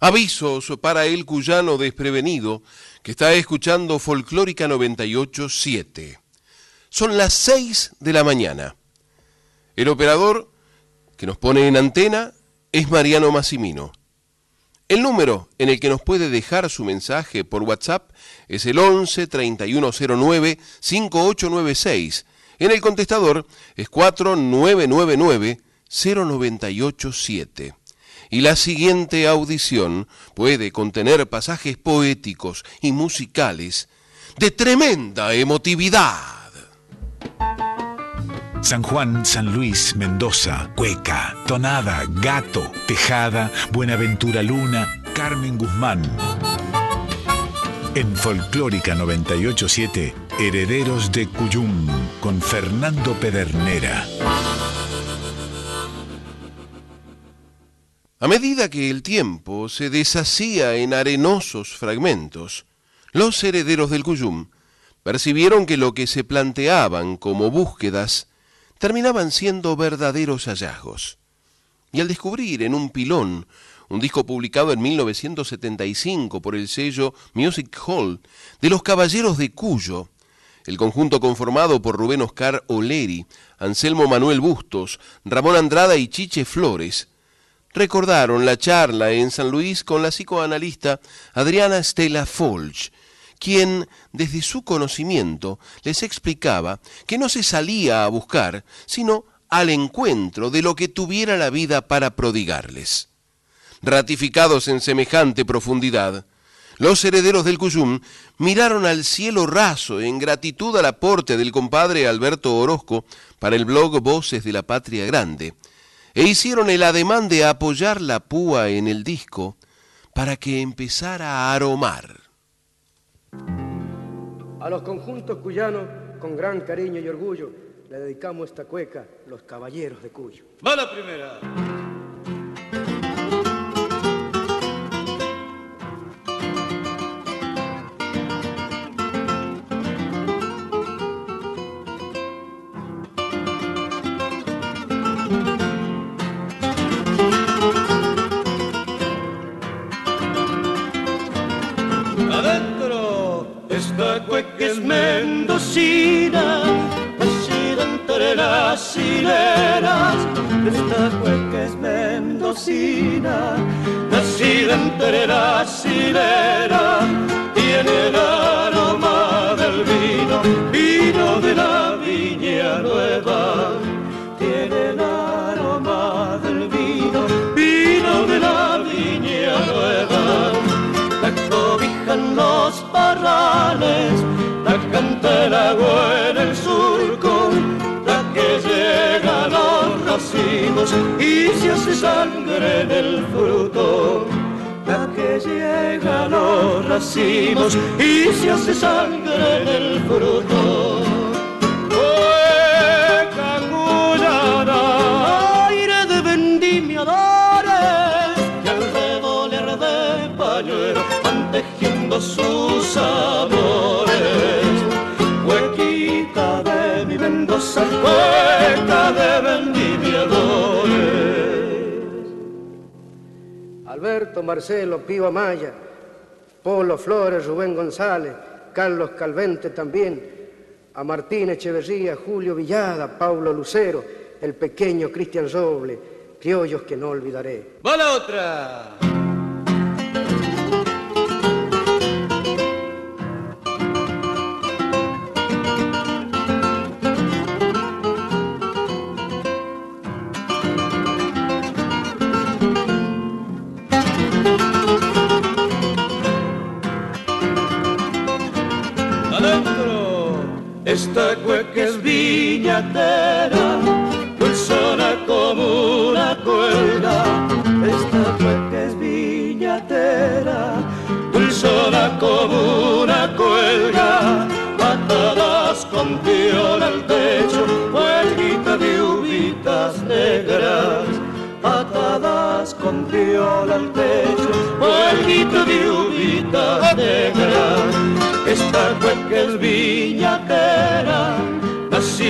Avisos para el cuyano desprevenido que está escuchando Folclórica 98.7. Son las 6 de la mañana. El operador que nos pone en antena es Mariano Massimino. El número en el que nos puede dejar su mensaje por WhatsApp es el 11 3109 5896. En el contestador es 4999 0987 y la siguiente audición puede contener pasajes poéticos y musicales de tremenda emotividad. San Juan, San Luis, Mendoza, Cueca, Tonada, Gato, Tejada, Buenaventura Luna, Carmen Guzmán. En Folclórica 987, Herederos de Cuyum, con Fernando Pedernera. A medida que el tiempo se deshacía en arenosos fragmentos, los herederos del Cuyum percibieron que lo que se planteaban como búsquedas terminaban siendo verdaderos hallazgos. Y al descubrir en un pilón un disco publicado en 1975 por el sello Music Hall de los Caballeros de Cuyo, el conjunto conformado por Rubén Oscar Oleri, Anselmo Manuel Bustos, Ramón Andrada y Chiche Flores, recordaron la charla en San Luis con la psicoanalista Adriana Stella Folch, quien desde su conocimiento les explicaba que no se salía a buscar, sino al encuentro de lo que tuviera la vida para prodigarles. Ratificados en semejante profundidad, los herederos del Cuyum miraron al cielo raso en gratitud al aporte del compadre Alberto Orozco para el blog Voces de la Patria Grande, e hicieron el ademán de apoyar la púa en el disco para que empezara a aromar. A los conjuntos cuyanos, con gran cariño y orgullo, le dedicamos esta cueca, Los Caballeros de Cuyo. Va la primera. Esta cueca es mendocina, nacida entre las hileras. Tiene el aroma del vino, vino de la viña nueva. Tiene aroma del vino, vino de la viña nueva. La cobijan los la canta el agua y se hace sangre en el fruto. La que llega los racimos y se hace sangre en el fruto. aire de vendimiadores y el revoler de pañuelo van tejiendo sus amores. Huequita de mi Mendoza, hueca de vendimiadores. Alberto, Marcelo, Pío Maya, Polo Flores, Rubén González, Carlos Calvente también, a Martín Echeverría, Julio Villada, Paulo Lucero, el pequeño Cristian Roble, criollos que no olvidaré. ¡Va la otra! Viñatera, dulzona como una cuerda. Esta cueca es viñatera, dulzona como una cuelga. Atadas con piola al techo, huelguita de uvitas negras. Atadas con piola al techo, huelguita de uvitas negras. Esta cueca es viñatera,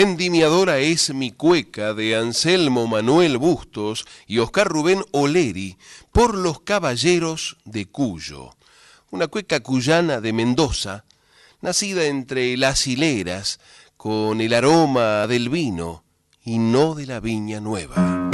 Vendimiadora es mi cueca de Anselmo Manuel Bustos y Oscar Rubén Oleri por los caballeros de Cuyo, una cueca cuyana de Mendoza, nacida entre las hileras, con el aroma del vino y no de la viña nueva.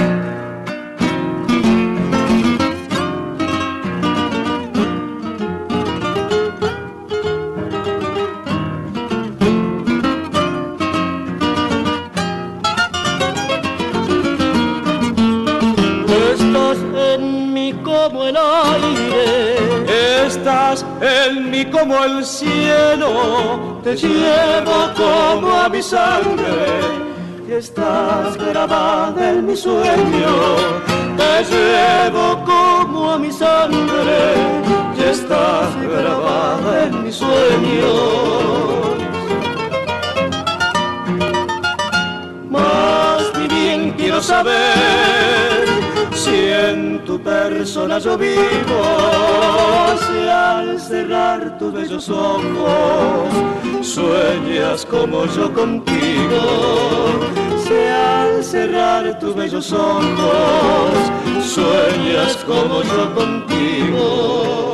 En mí como el cielo, te llevo como a mi sangre y estás grabada en mi sueño, te llevo como a mi sangre y estás grabada en mi sueño. Más bien quiero saber si en tu persona yo vivo, si al cerrar tus bellos ojos sueñas como yo contigo, si al cerrar tus bellos ojos sueñas como yo contigo.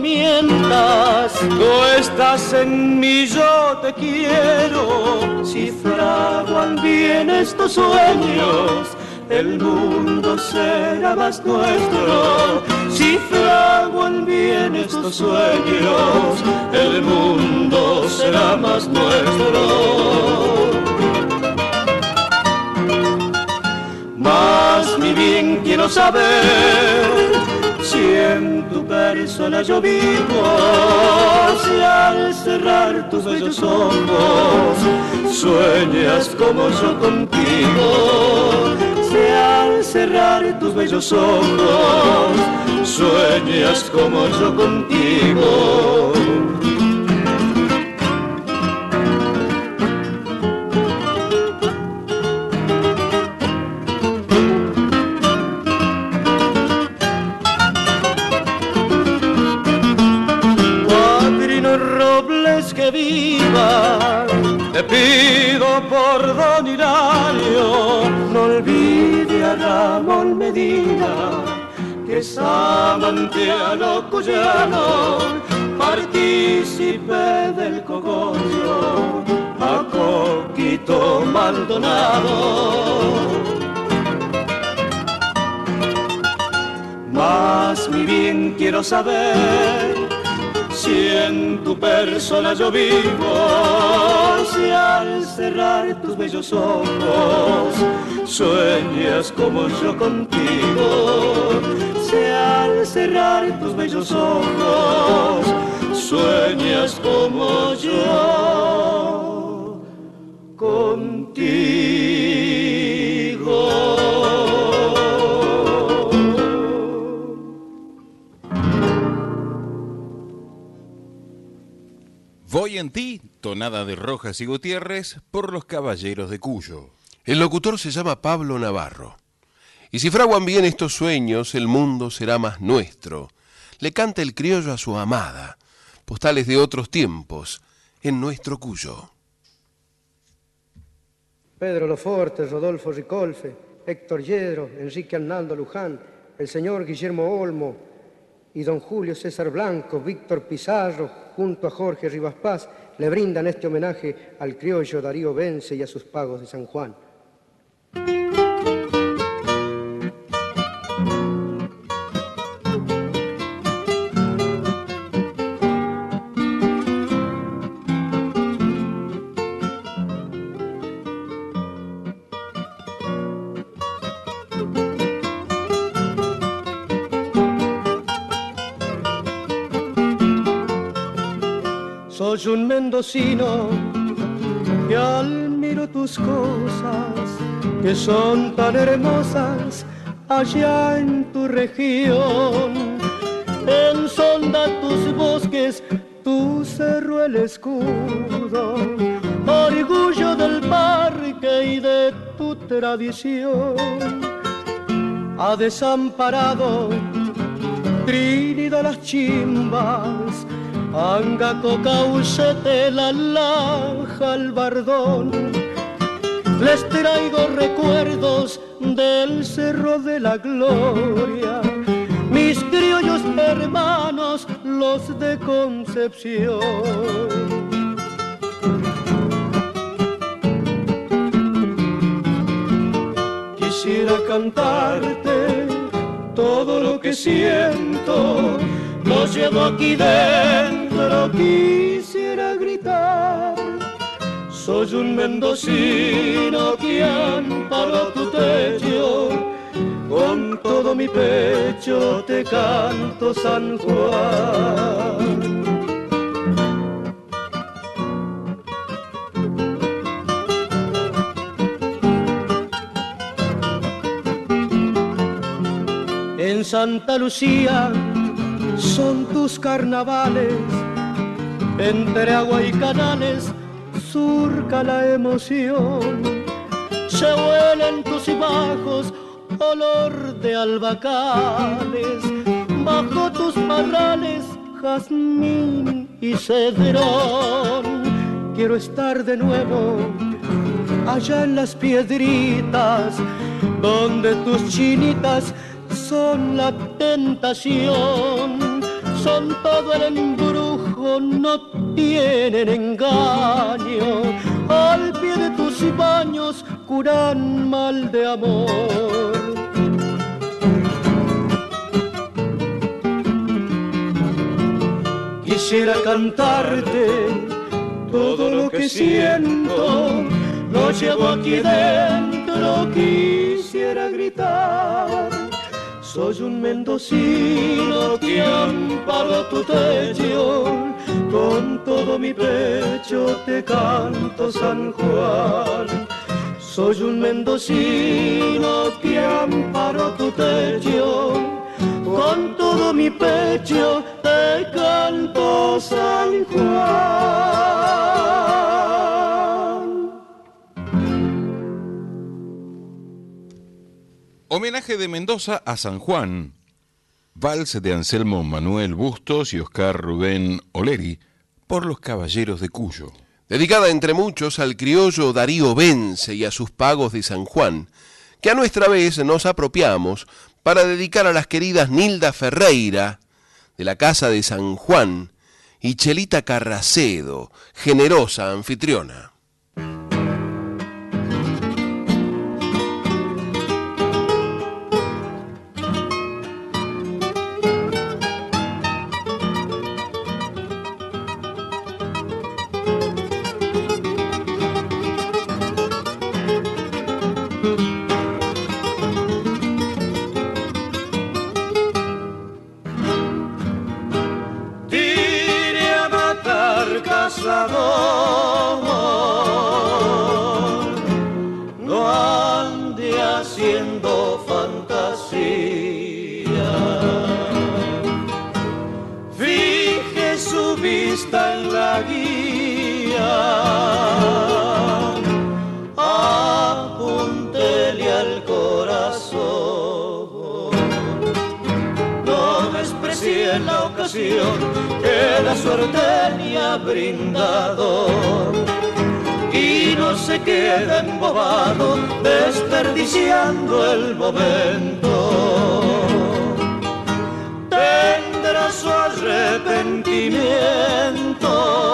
Mientas, tú estás en mí, yo te quiero. Si fraguan bien estos sueños, el mundo será más nuestro. Si fraguan bien estos sueños, el mundo será más nuestro. Bien quiero saber si en tu persona yo vivo, si al cerrar tus bellos ojos sueñas como yo contigo, si al cerrar tus bellos ojos sueñas como yo contigo. Lo cuyano, partícipe del cogollo, a Coquito Maldonado. Más mi bien quiero saber si en tu persona yo vivo, si al cerrar tus bellos ojos sueñas como yo contigo, al cerrar tus bellos ojos sueñas como yo contigo. Voy en ti, tonada de Rojas y Gutiérrez, por los caballeros de Cuyo. El locutor se llama Pablo Navarro. Y si fraguan bien estos sueños, el mundo será más nuestro. Le canta el criollo a su amada, postales de otros tiempos, en nuestro Cuyo. Pedro Loforte, Rodolfo Ricolfe, Héctor Yedro, Enrique Arnaldo Luján, el señor Guillermo Olmo, y don Julio César Blanco, Víctor Pizarro, junto a Jorge Rivas Paz, le brindan este homenaje al criollo Darío Vence y a sus pagos de San Juan. Mendocino que al miro tus cosas, que son tan hermosas allá en tu región. En sonda tus bosques, tu cerro el escudo, orgullo del parque y de tu tradición. Ha desamparado Trinidad las chimbas, Angaco, Caucete, la laja, el bardón. Les traigo recuerdos del Cerro de la Gloria, mis criollos hermanos, los de Concepción. Quisiera cantarte todo lo que siento, lo llevo aquí dentro, quisiera gritar. Soy un mendocino que amparo tu techo, con todo mi pecho te canto San Juan. En Santa Lucía son tus carnavales, entre agua y canales surca la emoción. Se huelen tus bajos, olor de albacales, bajo tus parrales, jazmín y cedrón. Quiero estar de nuevo allá en las piedritas, donde tus chinitas son la tentación, son todo el embrujo, no tienen engaño. Al pie de tus baños curan mal de amor. Quisiera cantarte todo lo que siento, lo llevo aquí dentro, quisiera gritar soy un mendocino que amparo tu techo, con todo mi pecho te canto San Juan. Soy un mendocino que amparo tu techo, con todo mi pecho te canto San Juan. Homenaje de Mendoza a San Juan. Vals de Anselmo Manuel Bustos y Oscar Rubén Oleri por los Caballeros de Cuyo. Dedicada entre muchos al criollo Darío Vence y a sus pagos de San Juan, que a nuestra vez nos apropiamos para dedicar a las queridas Nilda Ferreira, de la Casa de San Juan, y Chelita Carracedo, generosa anfitriona. Que la suerte me ha brindado y no se queda embobado desperdiciando el momento. Tendrá su arrepentimiento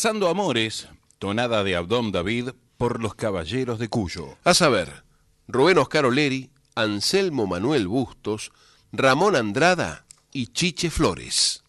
Cazando Amores, tonada de Abdón David por los Caballeros de Cuyo. A saber, Rubén Oscar Oleri, Anselmo Manuel Bustos, Ramón Andrada y Chiche Flores.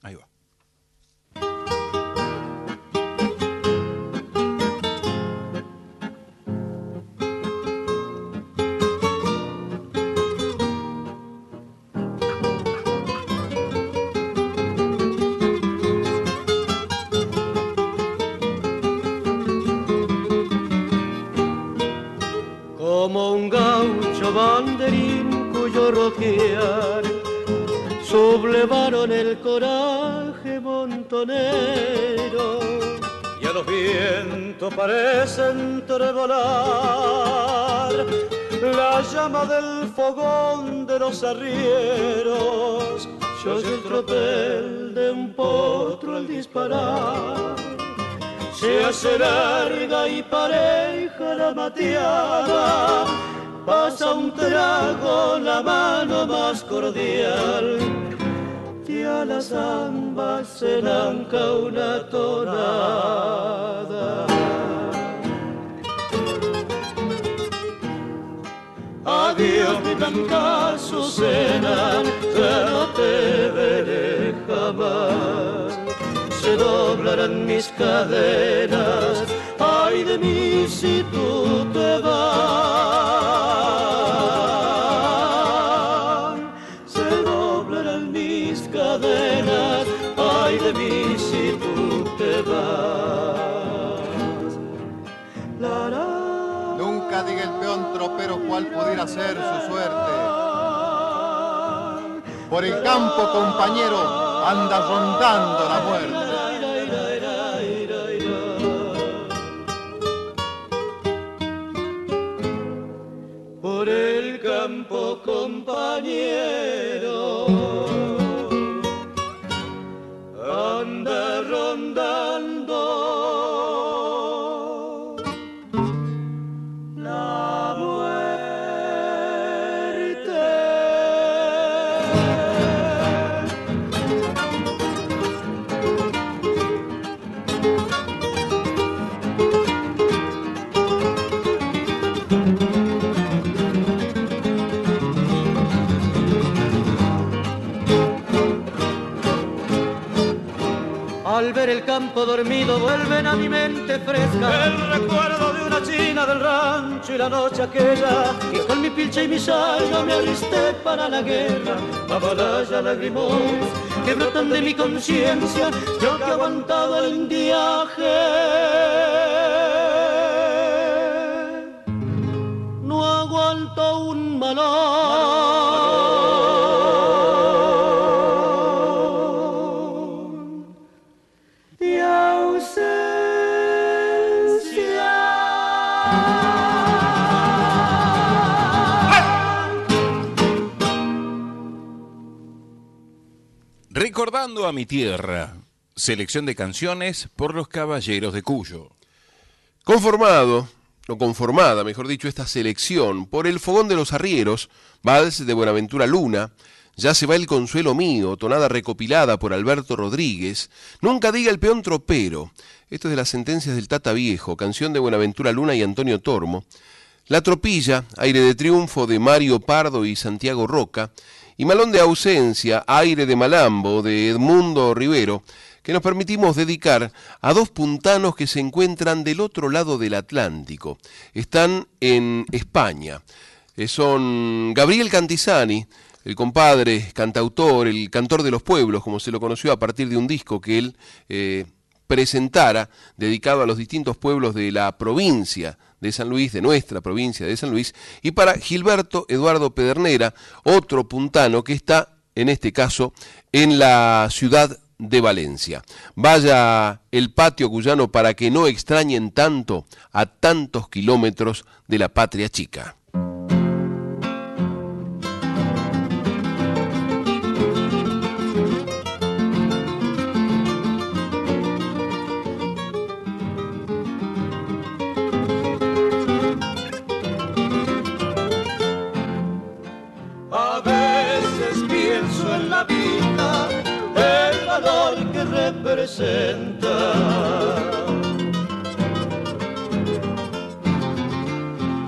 La llama del fogón de los arrieros. Yo soy el tropel de un potro al disparar. Se hace larga y pareja la mateada, pasa un trago la mano más cordial, y a las ambas se lanca una tonada. Blanca Azucena, ya no te veré jamás se doblarán mis cadenas, ay de mí si tú te vas. Pudiera ser su suerte. Por el campo, compañero, anda rondando la muerte. por el campo compañero dormido vuelven a mi mente fresca el recuerdo de una china del rancho y la noche aquella, y con mi pilcha y mi salga me alisté para la guerra. Babalaya lagrimón, que brotan de mi conciencia, yo que he aguantado el viaje. No aguanto un malón Recordando a mi tierra. Selección de canciones por los caballeros de Cuyo. Conformado, o conformada, mejor dicho, esta selección por el Fogón de los Arrieros, Vals de Buenaventura Luna, Ya se va el consuelo mío, tonada recopilada por Alberto Rodríguez, Nunca diga el peón tropero, esto es de las sentencias del Tata Viejo, canción de Buenaventura Luna y Antonio Tormo, La Tropilla, aire de triunfo de Mario Pardo y Santiago Roca, y Malón de ausencia, aire de Malambo de Edmundo Rivero, que nos permitimos dedicar a dos puntanos que se encuentran del otro lado del Atlántico. Están en España. Eh, Son Gabriel Cantizani, el compadre, cantautor, el cantor de los pueblos, como se lo conoció a partir de un disco que él eh, presentara, dedicado a los distintos pueblos de la provincia de San Luis, de nuestra provincia de San Luis, y para Gilberto Eduardo Pedernera, otro puntano que está, en este caso, en la ciudad de Valencia. Vaya el patio cuyano para que no extrañen tanto a tantos kilómetros de la patria chica.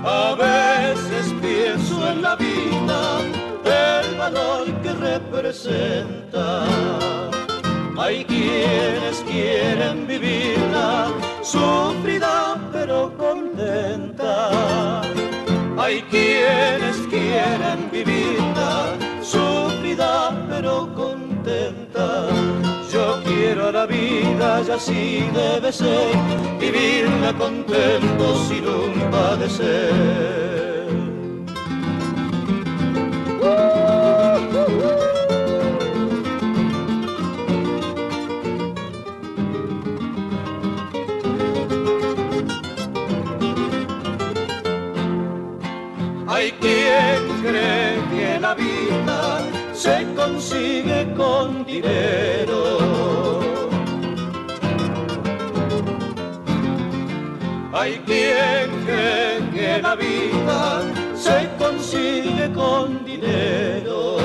A veces pienso en la vida, el valor que representa. Hay quienes quieren vivirla, sufrida pero contenta. Hay quienes quieren vivirla, sufrida pero contenta. Quiero la vida y así debe ser, vivirla contento sin un padecer. Hay quien cree que la vida se consigue con dinero. Hay quien cree que la vida se consigue con dinero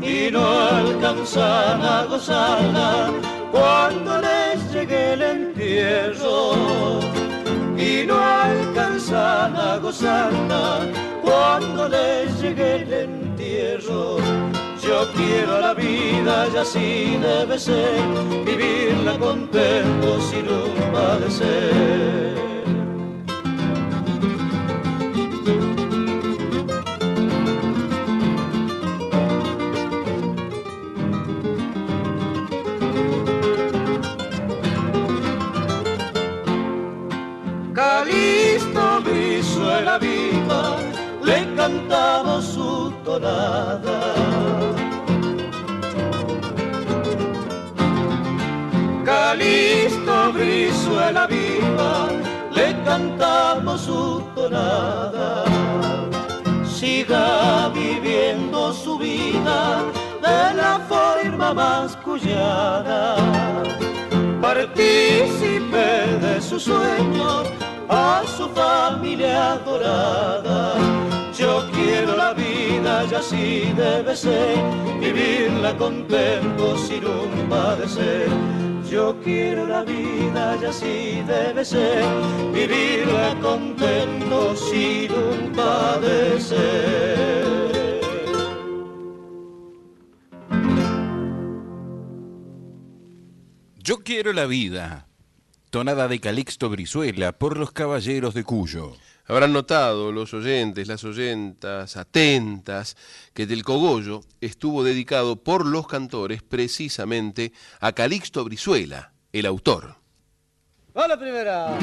y no alcanzan a gozarla cuando les llegue el entierro y no alcanzan a gozarla cuando les llegue el entierro. Yo quiero la vida y así debe ser, vivirla contento sin un padecer. Calisto Brizuela viva, le cantamos su tonada. Calisto Brizuela viva, le cantamos su tonada. Siga viviendo su vida de la forma más cuyana partícipe de sus sueños a su familia adorada. Yo quiero la vida y así debe ser, vivirla contento sin un padecer. Yo quiero la vida y así debe ser, vivirla contento sin un padecer. Yo quiero la vida. tonada de Calixto Brizuela por los Caballeros de Cuyo. Habrán notado los oyentes, las oyentas atentas, que del cogollo estuvo dedicado por los cantores precisamente a Calixto Brizuela, el autor. ¡Va la primera!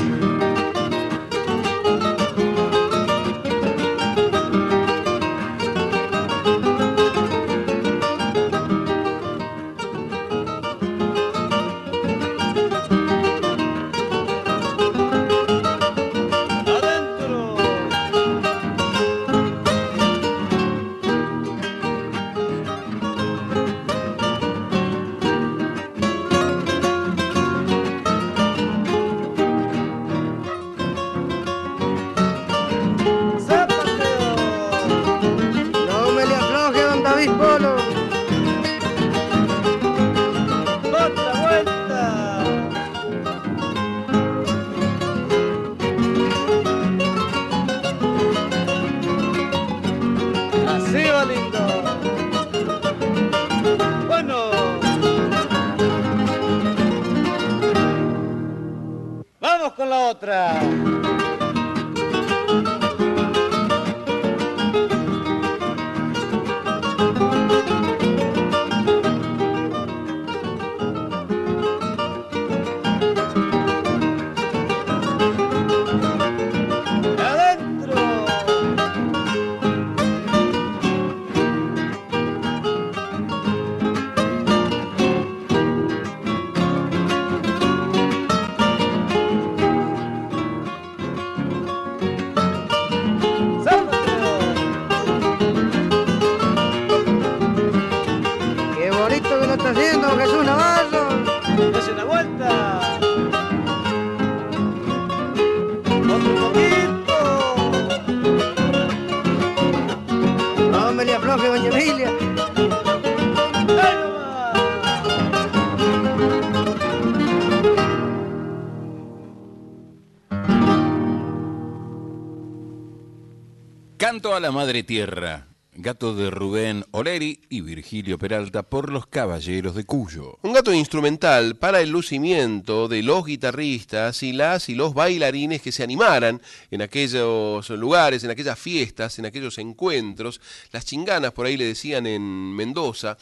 A la Madre Tierra, gato de Rubén Oleri y Virgilio Peralta por los Caballeros de Cuyo. Un gato instrumental para el lucimiento de los guitarristas y las y los bailarines que se animaran en aquellos lugares, en aquellas fiestas, en aquellos encuentros. Las chinganas, por ahí le decían en Mendoza.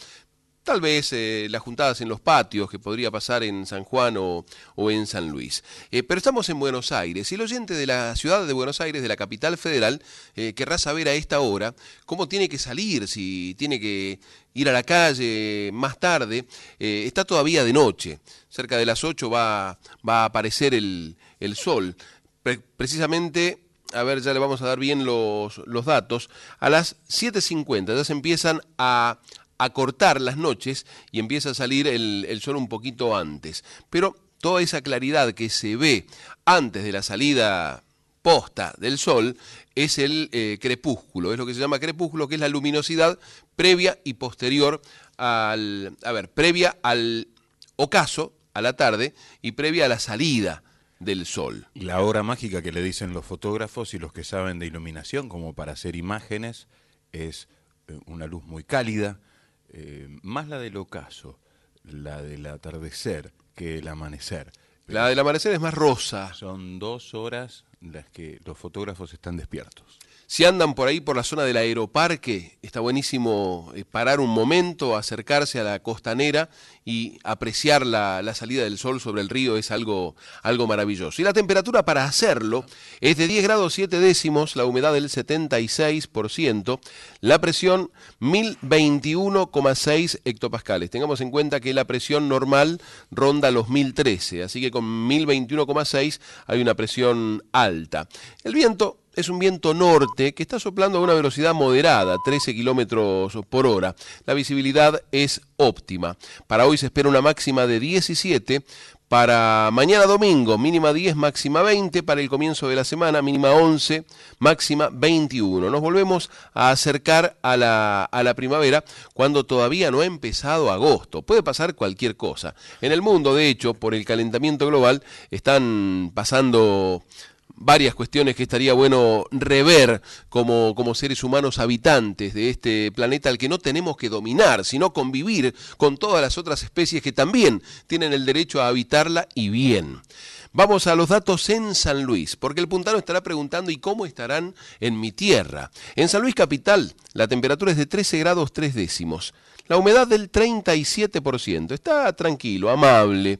Tal vez eh, las juntadas en los patios que podría pasar en San Juan o, o en San Luis. Eh, pero estamos en Buenos Aires y el oyente de la ciudad de Buenos Aires, de la capital federal, eh, querrá saber a esta hora cómo tiene que salir, si tiene que ir a la calle más tarde. Está todavía de noche, cerca de las 8 va, va a aparecer el, el sol. Pre- precisamente a ver, ya le vamos a dar bien los, los datos, a las 7.50 ya se empiezan a, a cortar las noches y empieza a salir el, sol un poquito antes. Pero toda esa claridad que se ve antes de la salida posta del sol es el eh, crepúsculo, es lo que se llama crepúsculo, que es la luminosidad previa y posterior al, a ver, previa al ocaso, a la tarde, y previa a la salida del sol. La hora mágica que le dicen los fotógrafos y los que saben de iluminación, como para hacer imágenes, es eh, una luz muy cálida, eh, más la del ocaso, la del atardecer que el amanecer. Pero La del amanecer es más rosa. Son dos horas las que los fotógrafos están despiertos. Si andan por ahí por la zona del aeroparque, está buenísimo eh, parar un momento, acercarse a la costanera y apreciar la, salida del sol sobre el río es algo, algo maravilloso. Y la temperatura para hacerlo es de 10 grados 7 décimos, la humedad del 76%, la presión 1021,6 hectopascales. Tengamos en cuenta que la presión normal ronda los 1013, así que con 1021,6 hay una presión alta. El viento es un viento norte que está soplando a una velocidad moderada, 13 kilómetros por hora. La visibilidad es óptima. Para hoy se espera una máxima de 17. Para mañana domingo, mínima 10, máxima 20. Para el comienzo de la semana, mínima 11, máxima 21. Nos volvemos a acercar a la, a la primavera cuando todavía no ha empezado agosto. Puede pasar cualquier cosa. En el mundo, de hecho, por el calentamiento global, están pasando varias cuestiones que estaría bueno rever como, como seres humanos habitantes de este planeta al que no tenemos que dominar, sino convivir con todas las otras especies que también tienen el derecho a habitarla y bien. Vamos a los datos en San Luis, porque el puntano estará preguntando ¿y cómo estarán en mi tierra? En San Luis Capital, la temperatura es de 13 grados 3 décimos, la humedad del 37%, está tranquilo, amable.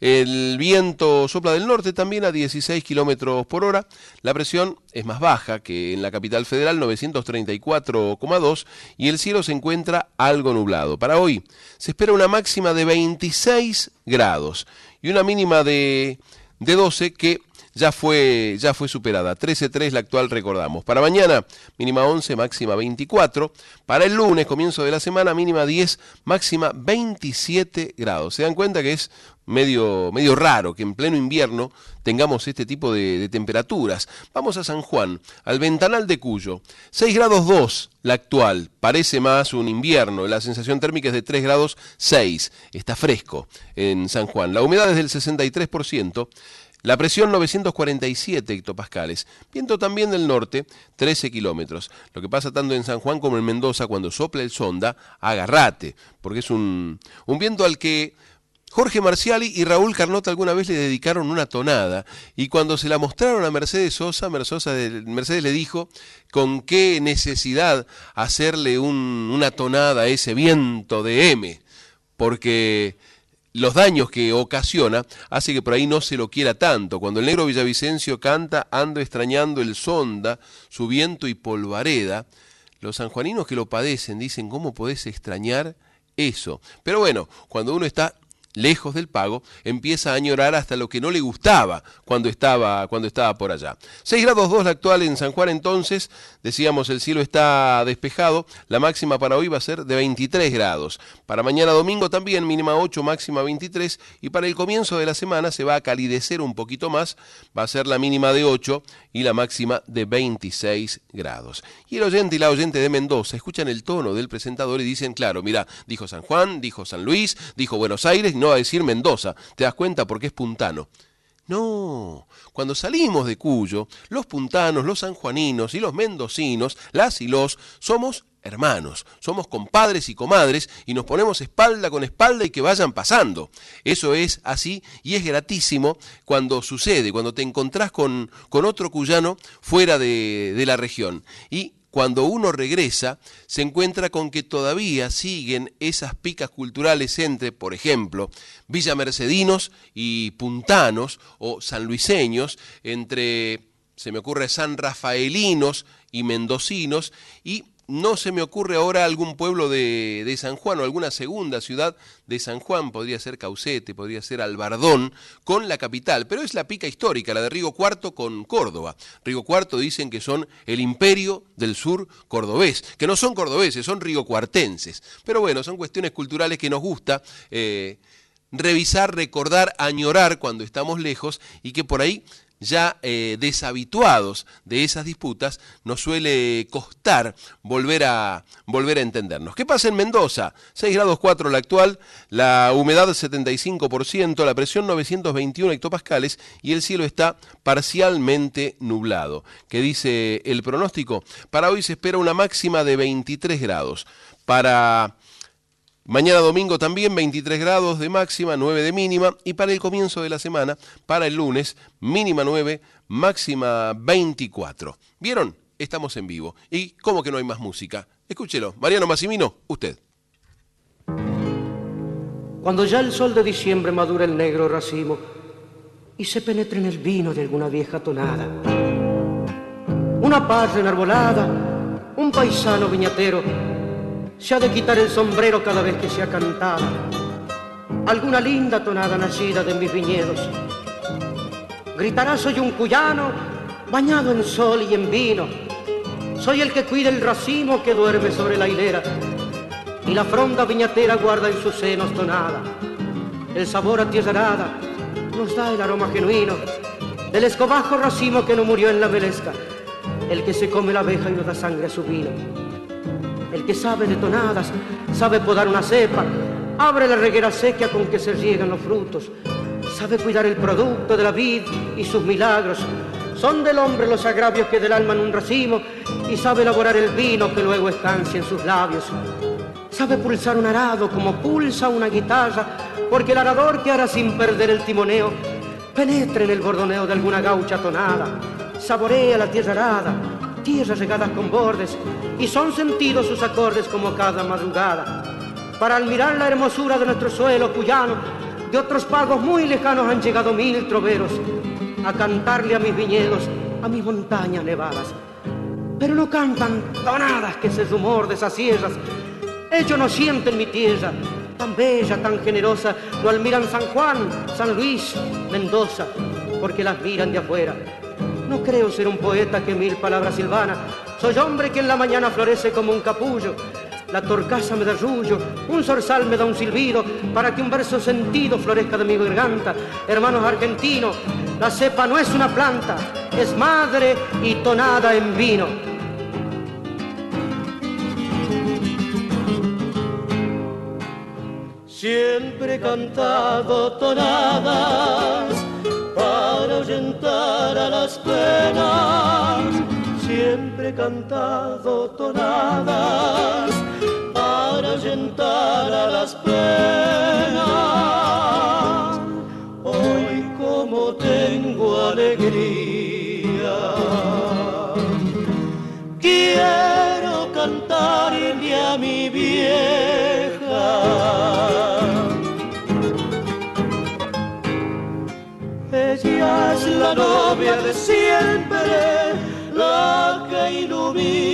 El viento sopla del norte también a 16 kilómetros por hora. La presión es más baja que en la capital federal, 934,2, y el cielo se encuentra algo nublado. Para hoy se espera una máxima de 26 grados y una mínima de, de 12 que ya fue, ya fue superada. 13.3 la actual recordamos. Para mañana, mínima 11, máxima 24. Para el lunes, comienzo de la semana, mínima 10, máxima 27 grados. Se dan cuenta que es medio, medio raro que en pleno invierno tengamos este tipo de, de, temperaturas. Vamos a San Juan, al ventanal de Cuyo. 6 grados 2 la actual, parece más un invierno, la sensación térmica es de 3 grados 6, está fresco en San Juan. La humedad es del 63%. La presión 947 hectopascales. Viento también del norte, 13 kilómetros. Lo que pasa tanto en San Juan como en Mendoza, cuando sopla el sonda, agarrate, porque es un, un viento al que Jorge Marciali y Raúl Carnota alguna vez le dedicaron una tonada y cuando se la mostraron a Mercedes Sosa, Mercedes le dijo con qué necesidad hacerle un, una tonada a ese viento de M, porque los daños que ocasiona hace que por ahí no se lo quiera tanto. Cuando el negro Villavicencio canta Ando extrañando el sonda, su viento y polvareda, los sanjuaninos que lo padecen dicen, ¿cómo podés extrañar eso? Pero bueno, cuando uno está lejos del pago, empieza a añorar hasta lo que no le gustaba cuando estaba, cuando estaba por allá. 6 grados 2 la actual en San Juan entonces, decíamos el cielo está despejado, la máxima para hoy va a ser de 23 grados. Para mañana domingo también mínima 8, máxima 23 y para el comienzo de la semana se va a calidecer un poquito más, va a ser la mínima de 8 y la máxima de 26 grados. Y el oyente y la oyente de Mendoza escuchan el tono del presentador y dicen, claro, mira, dijo San Juan, dijo San Luis, dijo Buenos Aires, no a decir Mendoza, te das cuenta porque es puntano. No, cuando salimos de Cuyo, los puntanos, los sanjuaninos y los mendocinos, las y los, somos hermanos, somos compadres y comadres y nos ponemos espalda con espalda y que vayan pasando. Eso es así y es gratísimo cuando sucede, cuando te encontrás con, con otro cuyano fuera de, de la región. Y cuando uno regresa, se encuentra con que todavía siguen esas picas culturales entre, por ejemplo, villamercedinos y puntanos o sanluiseños, entre, se me ocurre, san rafaelinos y mendocinos, y no se me ocurre ahora algún pueblo de, de, San Juan o alguna segunda ciudad de San Juan, podría ser Caucete, podría ser Albardón, con la capital, pero es la pica histórica, la de Rigo IV con Córdoba. Rigo IV dicen que son el imperio del sur cordobés, que no son cordobeses, son rigocuartenses. Pero bueno, son cuestiones culturales que nos gusta. Eh, revisar, recordar, añorar cuando estamos lejos y que por ahí ya eh, deshabituados de esas disputas, nos suele costar volver a, volver a entendernos. ¿Qué pasa en Mendoza? 6 grados 4 la actual, la humedad 75%, la presión 921 hectopascales y el cielo está parcialmente nublado. ¿Qué dice el pronóstico? Para hoy se espera una máxima de 23 grados. Para Mañana domingo también 23 grados de máxima, 9 de mínima y para el comienzo de la semana, para el lunes, mínima 9, máxima 24. ¿Vieron? Estamos en vivo. ¿Y cómo que no hay más música? Escúchelo. Mariano Massimino, usted. Cuando ya el sol de diciembre madura el negro racimo y se penetra en el vino de alguna vieja tonada, una parra enarbolada, un paisano viñatero, se ha de quitar el sombrero cada vez que se ha cantado alguna linda tonada nacida de mis viñedos. Gritará soy un cuyano bañado en sol y en vino. Soy el que cuida el racimo que duerme sobre la hilera y la fronda viñatera guarda en sus senos tonada. El sabor atierrada nos da el aroma genuino del escobajo racimo que no murió en la velesca, el que se come la abeja y nos da sangre a su vino. El que sabe de tonadas, sabe podar una cepa, abre la reguera seca con que se riegan los frutos, sabe cuidar el producto de la vid y sus milagros. Son del hombre los agravios que del alma en un racimo y sabe elaborar el vino que luego estancia en sus labios. Sabe pulsar un arado como pulsa una guitarra, porque el arador que hará sin perder el timoneo penetre en el bordoneo de alguna gaucha tonada, saborea la tierra arada, tierras regadas con bordes, y son sentidos sus acordes como cada madrugada. Para admirar la hermosura de nuestro suelo cuyano, de otros pagos muy lejanos han llegado mil troveros a cantarle a mis viñedos, a mis montañas nevadas. Pero no cantan tonadas que ese rumor de esas sierras. Ellos no sienten mi tierra, tan bella, tan generosa, lo admiran San Juan, San Luis, Mendoza, porque las miran de afuera. No creo ser un poeta que mil palabras silvana, soy hombre que en la mañana florece como un capullo. La torcaza me da rullo, un zorzal me da un silbido, para que un verso sentido florezca de mi garganta. Hermanos argentinos, la cepa no es una planta, es madre y tonada en vino. Siempre he cantado tonadas ahuyentar a las penas. Siempre he cantado tonadas para ahuyentar a las penas. Hoy como tengo alegría, quiero cantarle a mi vieja. Ella es la novia de siempre, la que ilumina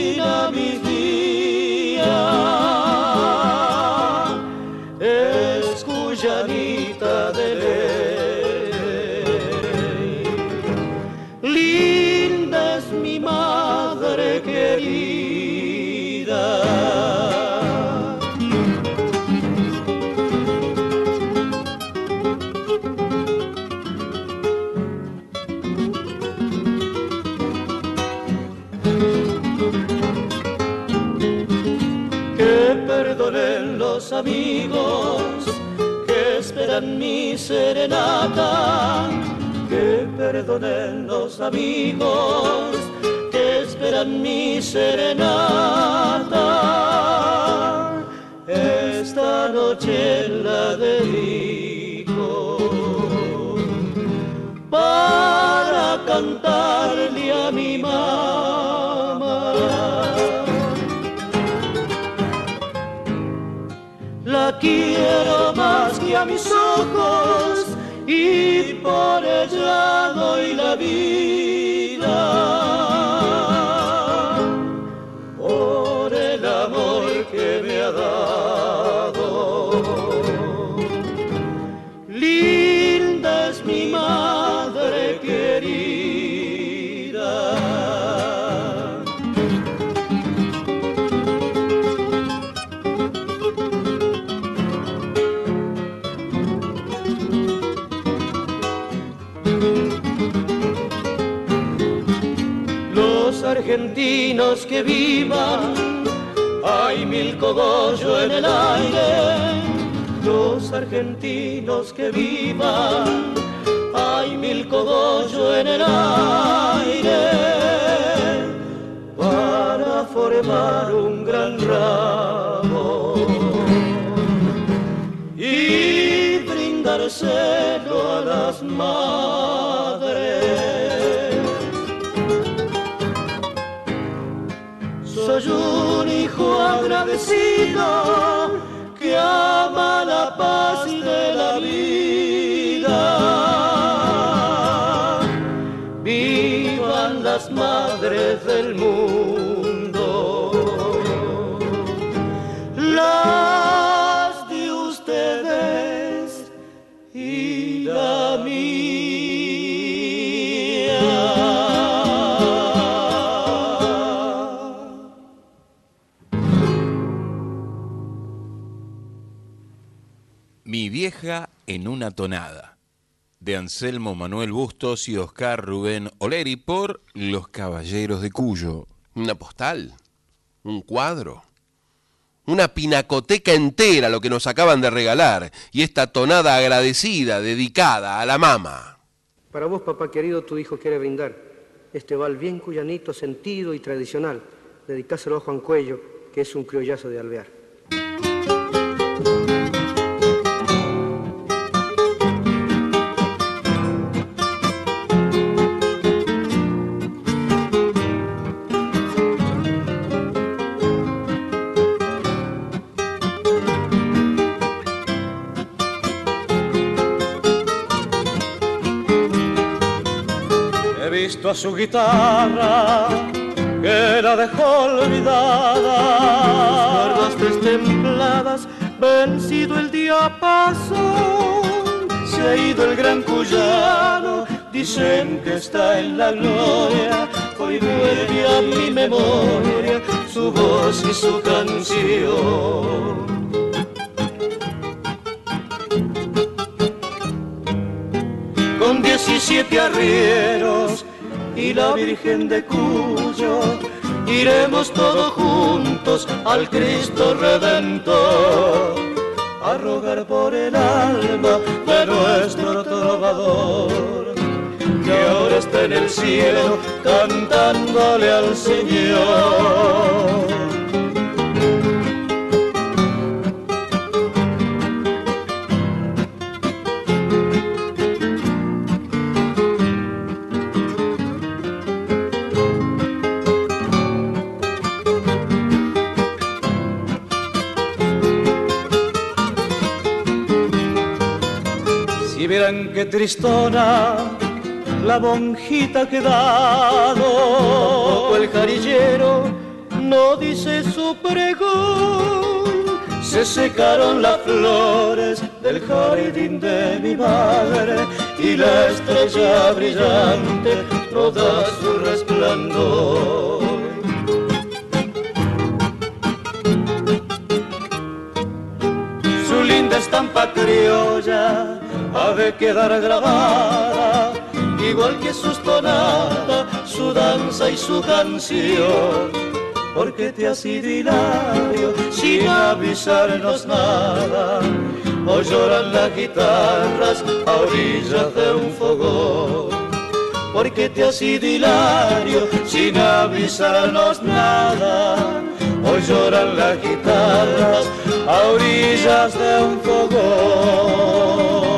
serenata, que perdonen los amigos que esperan mi serenata. Esta noche la dedico para cantarle a mi mamá. La quiero más que a mis y por ella doy la vida. Argentinos que vivan, hay mil cogollos en el aire. Los argentinos que vivan, hay mil cogollos en el aire. Para formar un gran ramo agradecido una tonada. De Anselmo Manuel Bustos y Oscar Rubén Oleri por Los Caballeros de Cuyo. Una postal, un cuadro, una pinacoteca entera lo que nos acaban de regalar y esta tonada agradecida dedicada a la mama. Para vos, papá querido, tu hijo quiere brindar este val bien cuyanito, sentido y tradicional. Dedicáselo a Juan Cuello, que es un criollazo de alvear. A su guitarra que la dejó olvidada. Cuerdas destempladas, vencido el diapasón, se ha ido el gran cuyano, dicen que está en la gloria, hoy vuelve a mi memoria su voz y su canción. con 17 arrieros y la Virgen de Cuyo, iremos todos juntos al Cristo Redentor a rogar por el alma de nuestro trovador, que ahora está en el cielo cantándole al Señor. Si vieran qué tristona la monjita ha quedado, el jarillero no dice su pregón. Se secaron las flores del jardín de mi madre y la estrella brillante toda su resplandor. su linda estampa criolla ha de quedar grabada, igual que sus tonadas, su danza y su canción. Porque te has ido hilario sin avisarnos nada, o lloran las guitarras a orillas de un fogón. Porque te has ido hilario sin avisarnos nada, Hoy lloran las guitarras a orillas de un fogón.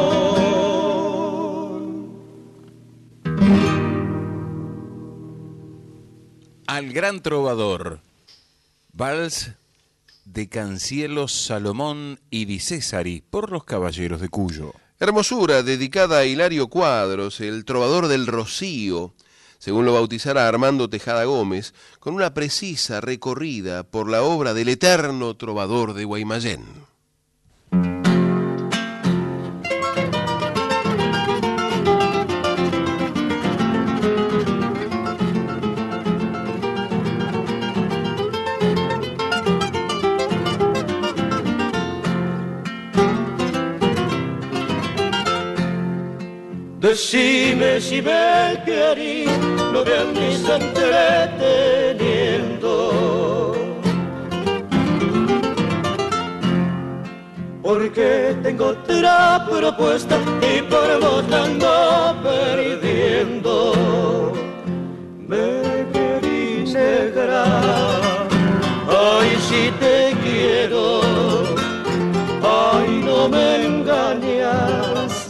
Al gran trovador, vals de Cancielos Salomón y Di Cesari por los Caballeros de Cuyo. Hermosura dedicada a Hilario Cuadros, el trovador del Rocío, según lo bautizara Armando Tejada Gómez, con una precisa recorrida por la obra del eterno trovador de Guaymallén. Decime si me querís, no me andís entreteniendo. Porque tengo otra propuesta y por vos ando perdiendo. Me querís negra, ay si te quiero, ay no me engañas.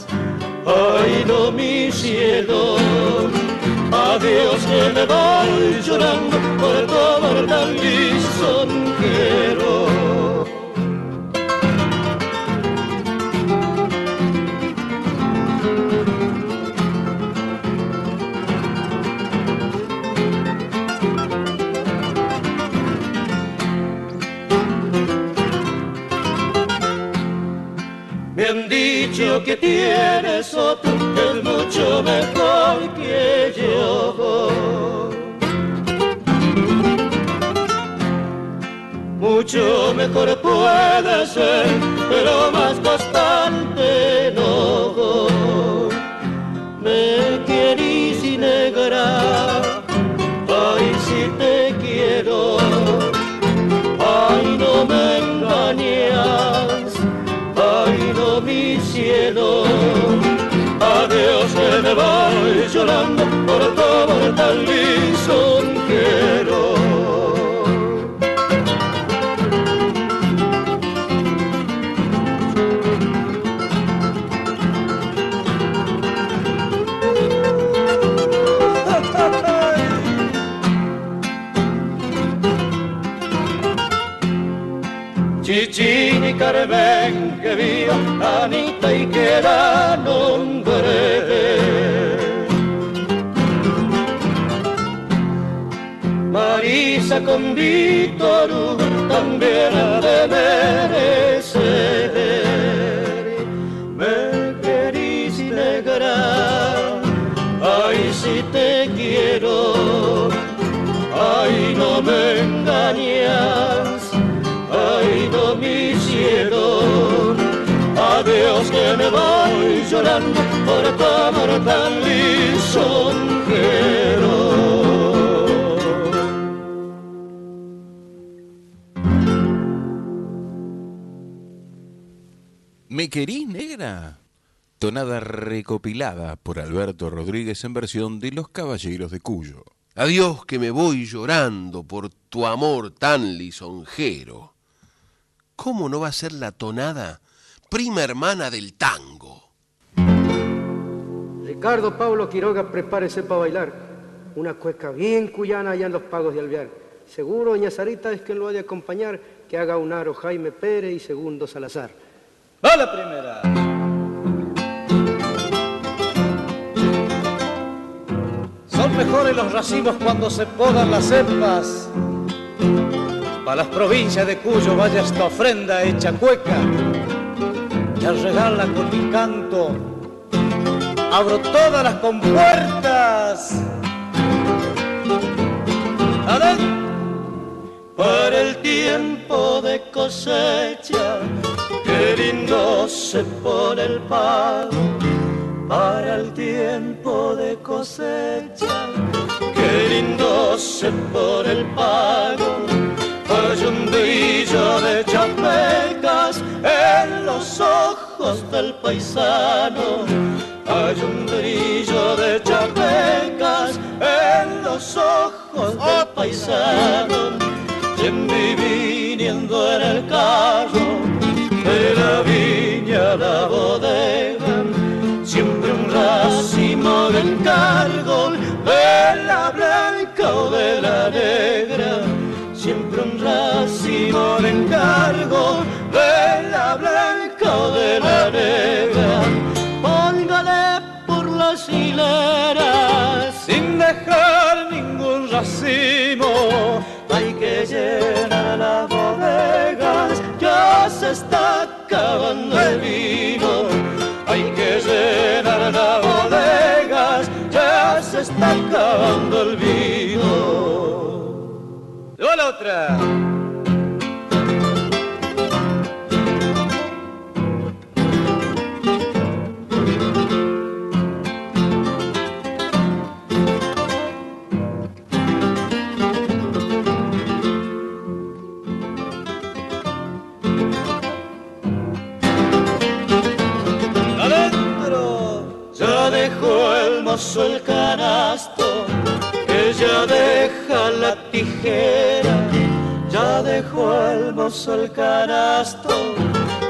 Ay, no, mi cielo, adiós que me voy llorando por tu amor tan lisonjero. Que tienes otro que es mucho mejor que yo. Mucho mejor puede ser, pero más constante me voy llorando por todo tan lisonjero. Chichín y Carmen que viva Anita nombre. Marisa con Víctor también ha de merecer. Me querís ay si te quiero, ay no me engañas, Adiós que me voy llorando por tu amor tan lisonjero. Me querís negra. Tonada recopilada por Alberto Rodríguez en versión de Los Caballeros de Cuyo. Adiós que me voy llorando por tu amor tan lisonjero. ¿Cómo no va a ser la tonada prima hermana del tango? Ricardo Pablo Quiroga, prepárese para bailar. Una cueca bien cuyana allá en los pagos de Alvear. Seguro, doña Sarita es que lo ha de acompañar, que haga un aro Jaime Pérez y segundo Salazar. Va la primera. Son mejores los racimos cuando se podan las cepas. Para las provincias de Cuyo vaya esta ofrenda hecha cueca. Y al regarla con mi canto, abro todas las compuertas. Adentro. para el tiempo de cosecha, qué lindo se pone el pago. Para el tiempo de cosecha, qué lindo se pone el pago. Hay un brillo de chapecas en los ojos del paisano. Hay un brillo de chapecas en los ojos del paisano. Quien vi viniendo en el carro de la viña a la bodega, siempre un racimo de encargo de la blanca o de la negra, racimo de encargo de la blanca o de la negra. Póngale por las hileras sin dejar ningún racimo. Hay que llenar las bodegas, ya se está acabando el vino. Hay que llenar las bodegas, ya se está acabando el vino. Otra. Adentro. Ya dejó el mozo el canasto, ella deja la tijera. Ya dejó el mozo el canasto,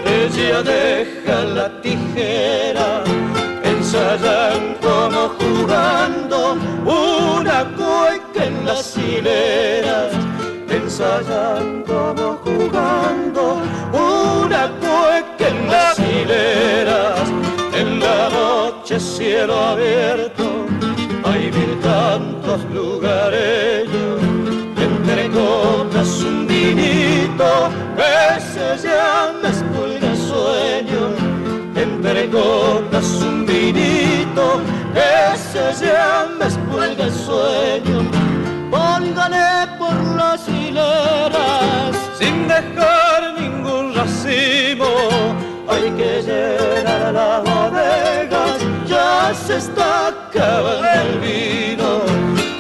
ella deja la tijera. Ensayan como jugando una cueca en las hileras. Ensayan como jugando una cueca en las hileras. En la noche cielo abierto hay mil cantos lugareños. Vinito que se llama espulga sueño. Entre copas un vinito que se llama espulga sueño. Póngale por las hileras sin dejar ningún racimo. Hay que llenar las bodegas, ya se está acabando el vino.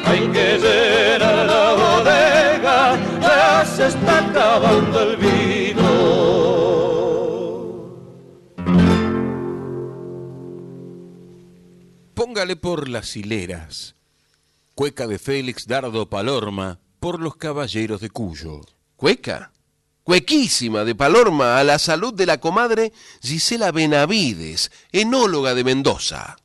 Hay que llenar la bodega, ya se está acabando el vino. Póngale por las hileras. Cueca de Félix Dardo Palorma por los Caballeros de Cuyo. Cueca, cuequísima de Palorma a la salud de la comadre Gisela Benavides, enóloga de Mendoza.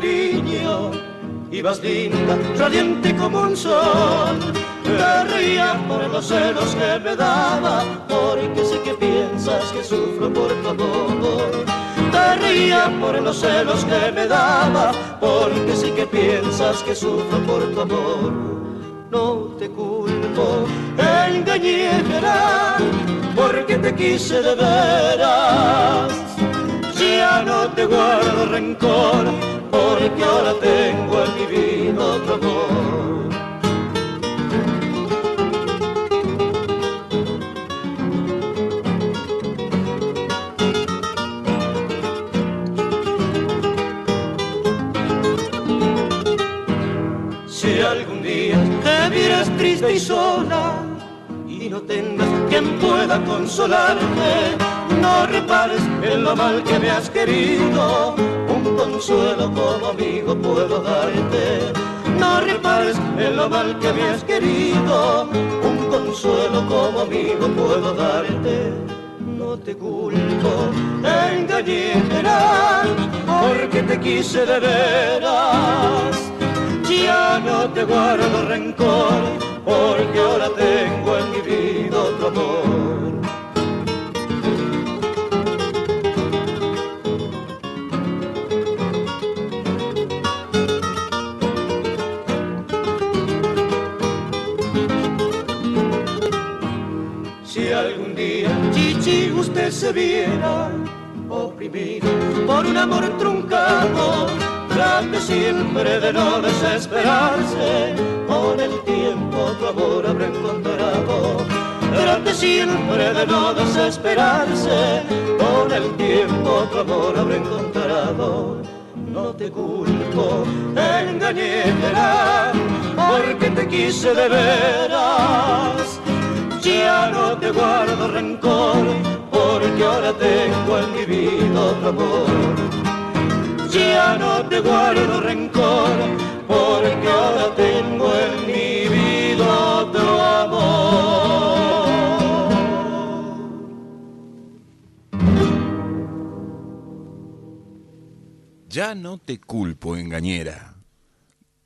Cariño ibas linda, radiante como un sol. Te reía por los celos que me daba, porque sé que piensas que sufro por tu amor. Te reía por los celos que me daba, porque sé que piensas que sufro por tu amor. No te culpo, engañé, porque te quise de veras. Ya no te guardo rencor, porque ahora tengo en mi vida amor. Si algún día te vieras triste y sola y no tengas quien pueda consolarte, no repares en lo mal que me has querido, un consuelo como amigo puedo darte. No repares en lo mal que me has querido, un consuelo como amigo puedo darte. No te culpo, engañé, porque te quise de veras. Ya no te guardo rencor, porque ahora tengo en mi vida otro amor. Se viera oprimido por un amor truncado, trate siempre de no desesperarse, con el tiempo tu amor habrá encontrado. Trate siempre de no desesperarse, con el tiempo tu amor habrá encontrado. No te culpo, engañé, porque te quise de veras. Ya no te guardo rencor, porque ahora tengo en mi vida otro amor. Ya no te guardo rencor, porque ahora tengo en mi vida otro amor. Ya no te culpo, engañera.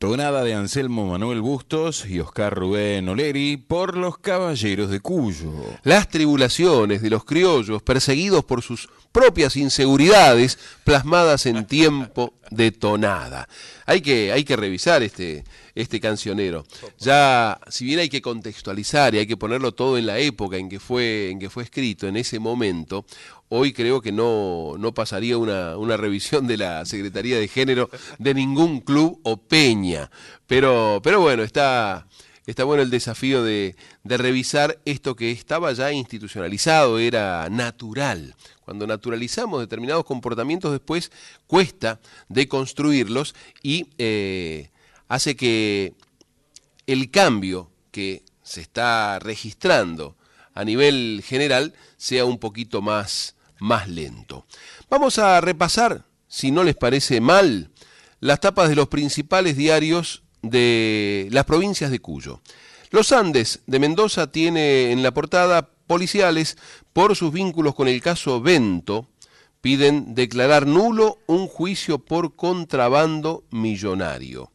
Tonada de Anselmo Manuel Bustos y Oscar Rubén Oleri por los Caballeros de Cuyo. Las tribulaciones de los criollos perseguidos por sus propias inseguridades plasmadas en tiempo de tonada. Hay que, hay que revisar este, este cancionero. Ya, si bien hay que contextualizar y hay que ponerlo todo en la época en que fue, en que fue escrito, en ese momento, hoy creo que no, no pasaría una, una revisión de la Secretaría de Género de ningún club o peña. Pero, pero bueno, está, está bueno el desafío de, de revisar esto que estaba ya institucionalizado, era natural. Cuando naturalizamos determinados comportamientos, después cuesta deconstruirlos y eh, hace que el cambio que se está registrando a nivel general sea un poquito más, más lento. Vamos a repasar, si no les parece mal, las tapas de los principales diarios de las provincias de Cuyo. Los Andes de Mendoza tiene en la portada policiales por sus vínculos con el caso Bento, piden declarar nulo un juicio por contrabando millonario.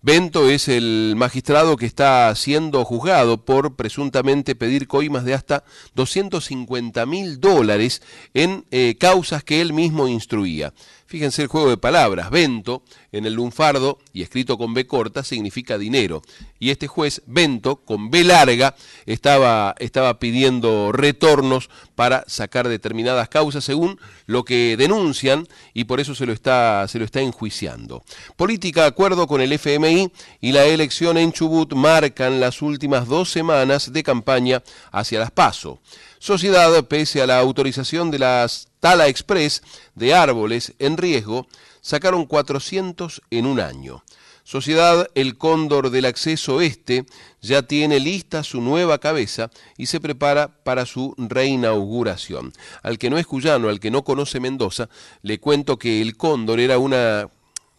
Bento es el magistrado que está siendo juzgado por presuntamente pedir coimas de hasta 250 mil dólares en eh, causas que él mismo instruía. Fíjense el juego de palabras. Bento, en el lunfardo y escrito con B corta, significa dinero. Y este juez, Bento, con B larga, estaba, estaba pidiendo retornos para sacar determinadas causas según lo que denuncian y por eso se lo está, se lo está enjuiciando. Política, acuerdo con el FMI y la elección en Chubut marcan las últimas dos semanas de campaña hacia las PASO. Sociedad, pese a la autorización de las Tala Express de árboles en riesgo, sacaron 400 en un año. Sociedad El Cóndor del Acceso Este ya tiene lista su nueva cabeza y se prepara para su reinauguración. Al que no es cuyano, al que no conoce Mendoza, le cuento que El Cóndor era una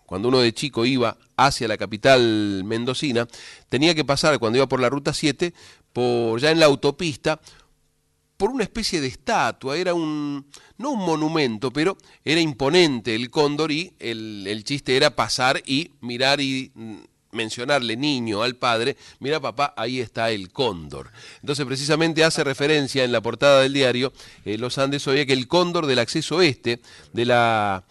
cuando uno de chico iba hacia la capital mendocina, tenía que pasar cuando iba por la ruta 7, por ya en la autopista, por una especie de estatua, era un, no un monumento, pero era imponente el cóndor y el, el chiste era pasar y mirar y mencionarle niño al padre, mira papá, ahí está el cóndor. Entonces precisamente hace referencia en la portada del diario eh, Los Andes hoy que el cóndor del acceso este de la,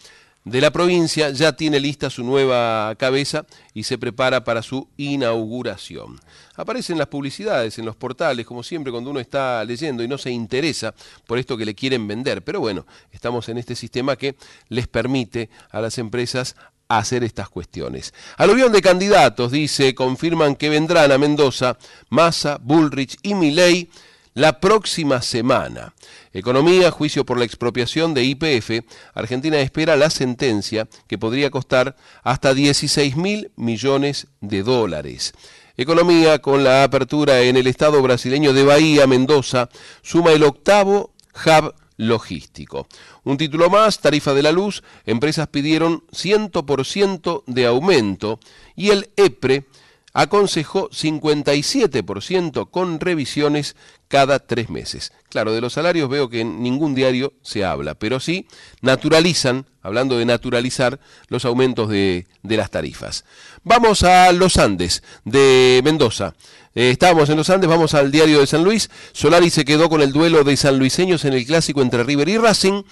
de la provincia ya tiene lista su nueva cabeza y se prepara para su inauguración. Aparecen las publicidades en los portales, como siempre cuando uno está leyendo y no se interesa por esto que le quieren vender, pero bueno, estamos en este sistema que les permite a las empresas hacer estas cuestiones. Aluvión de candidatos, dice, confirman que vendrán a Mendoza Massa, Bullrich y Milei la próxima semana. Economía, juicio por la expropiación de IPF. Argentina espera la sentencia que podría costar hasta 16 mil millones de dólares. Economía, con la apertura en el estado brasileño de Bahía, Mendoza, suma el octavo hub logístico. Un título más, tarifa de la luz, empresas pidieron 100% de aumento y el EPRE aconsejó 57% con revisiones cada tres meses. Claro, de los salarios veo que en ningún diario se habla, pero sí naturalizan, hablando de naturalizar, los aumentos de, de las tarifas. Vamos a los Andes de Mendoza. Eh, estábamos en los Andes, vamos al diario de San Luis. Solari se quedó con el duelo de sanluiseños en el clásico entre River y Racing.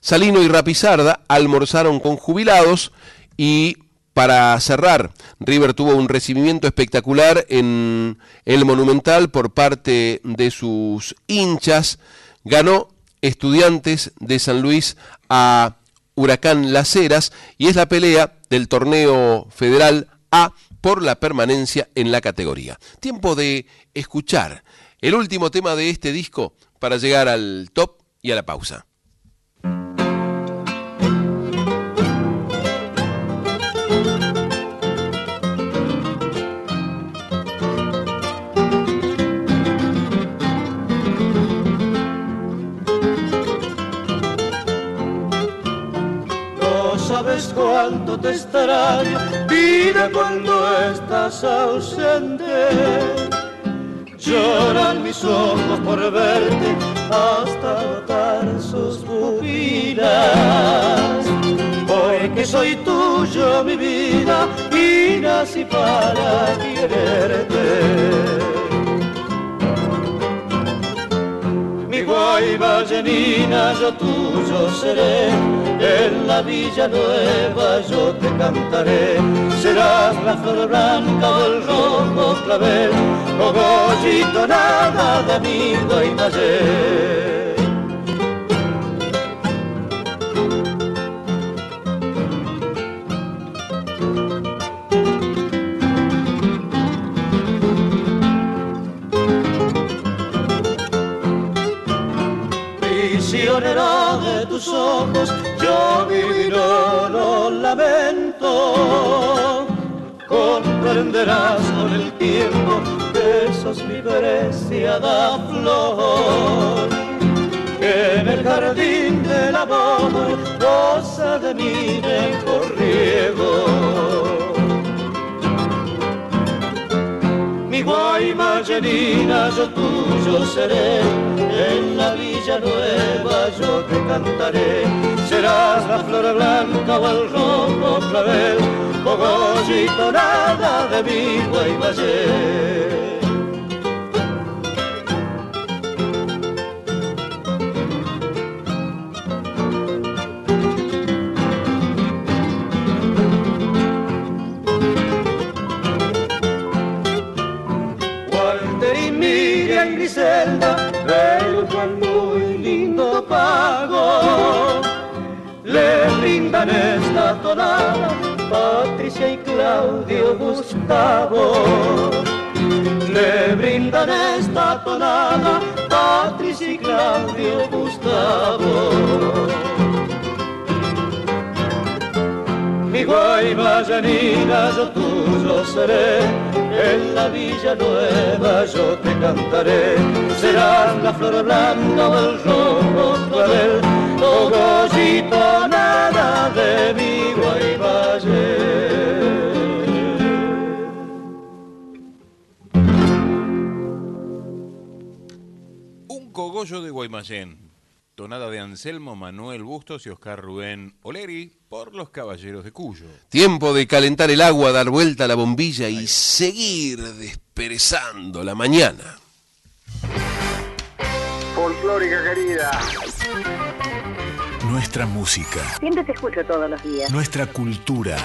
Salino y Rapizarda almorzaron con jubilados y para cerrar, River tuvo un recibimiento espectacular en el Monumental por parte de sus hinchas. Ganó Estudiantes de San Luis a Huracán Las Heras y es la pelea del torneo federal A por la permanencia en la categoría. Tiempo de escuchar el último tema de este disco para llegar al top y a la pausa. Cuánto te extraño, vida cuando estás ausente. Lloran mis ojos por verte hasta agotar sus pupilas. Hoy que soy tuyo, mi vida, y nací para quererte. Guayba llenina, yo tuyo seré, en la villa nueva yo te cantaré, serás la flor blanca o el rojo clavel, cogollito nada de amigo y de tus ojos, yo mi no lamento. Comprenderás con el tiempo que sos mi preciada flor. Que en el jardín del amor goza de mi mejor riego llenina, yo tuyo seré, en la villa nueva yo te cantaré, serás la flor blanca o el rojo clavel, cogollito nada de mi guayma celda pago. Le brindan esta tonada Patricia y Claudio Gustavo. Le brindan esta tonada Patricia y Claudio Gustavo. Mi guayma llanina yo tuyo seré, en la villa nueva yo te cantaré, serás la flor blanca o el rojo clavel, o gollito nada de mi guayma Cogollo de Guaymallén. Tonada de Anselmo Manuel Bustos y Oscar Rubén Oleri por los Caballeros de Cuyo. Tiempo de calentar el agua, dar vuelta a la bombilla y seguir desperezando la mañana. Folclórica querida. Nuestra música, Siempre te escucho todos los días. nuestra cultura,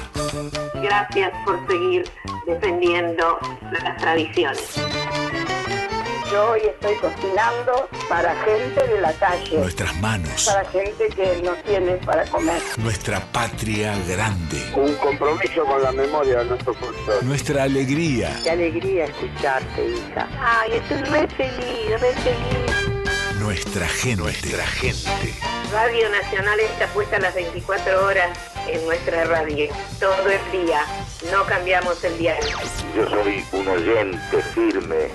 Gracias por seguir defendiendo las tradiciones. Yo hoy estoy cocinando para gente de la calle, nuestras manos, para gente que no tiene para comer. nuestra patria grande, Un compromiso con la memoria de nuestro folclore. nuestra alegría, Qué alegría escucharte, hija. Ay, estoy re feliz, re feliz. nuestra gente, nuestra gente. Radio Nacional está puesta las 24 horas en nuestra radio, todo el día. No cambiamos el diario. Yo soy un oyente firme.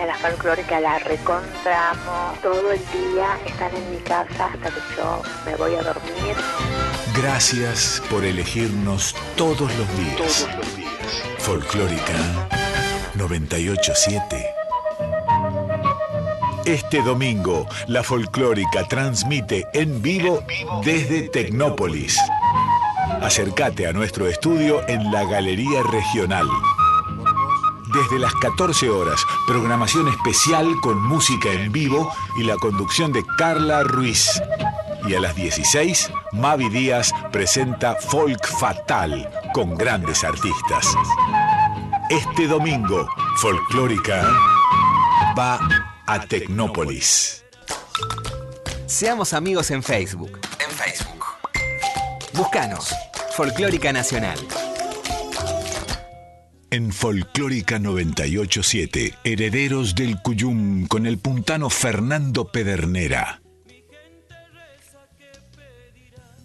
En la folclórica la recontramos. Todo el día están en mi casa hasta que yo me voy a dormir. Gracias por elegirnos todos los días. Folclórica 987. Este domingo, la Folclórica transmite en vivo desde Tecnópolis. Acércate a nuestro estudio en la Galería Regional. Desde las 14 horas, programación especial con música en vivo y la conducción de Carla Ruiz. Y a las 16, Mavi Díaz presenta Folk Fatal con grandes artistas. Este domingo, Folclórica va a Tecnópolis. Seamos amigos en Facebook. En Facebook. Búscanos. Folclórica Nacional. En Folclórica 987, Herederos del Cuyum con el puntano Fernando Pedernera.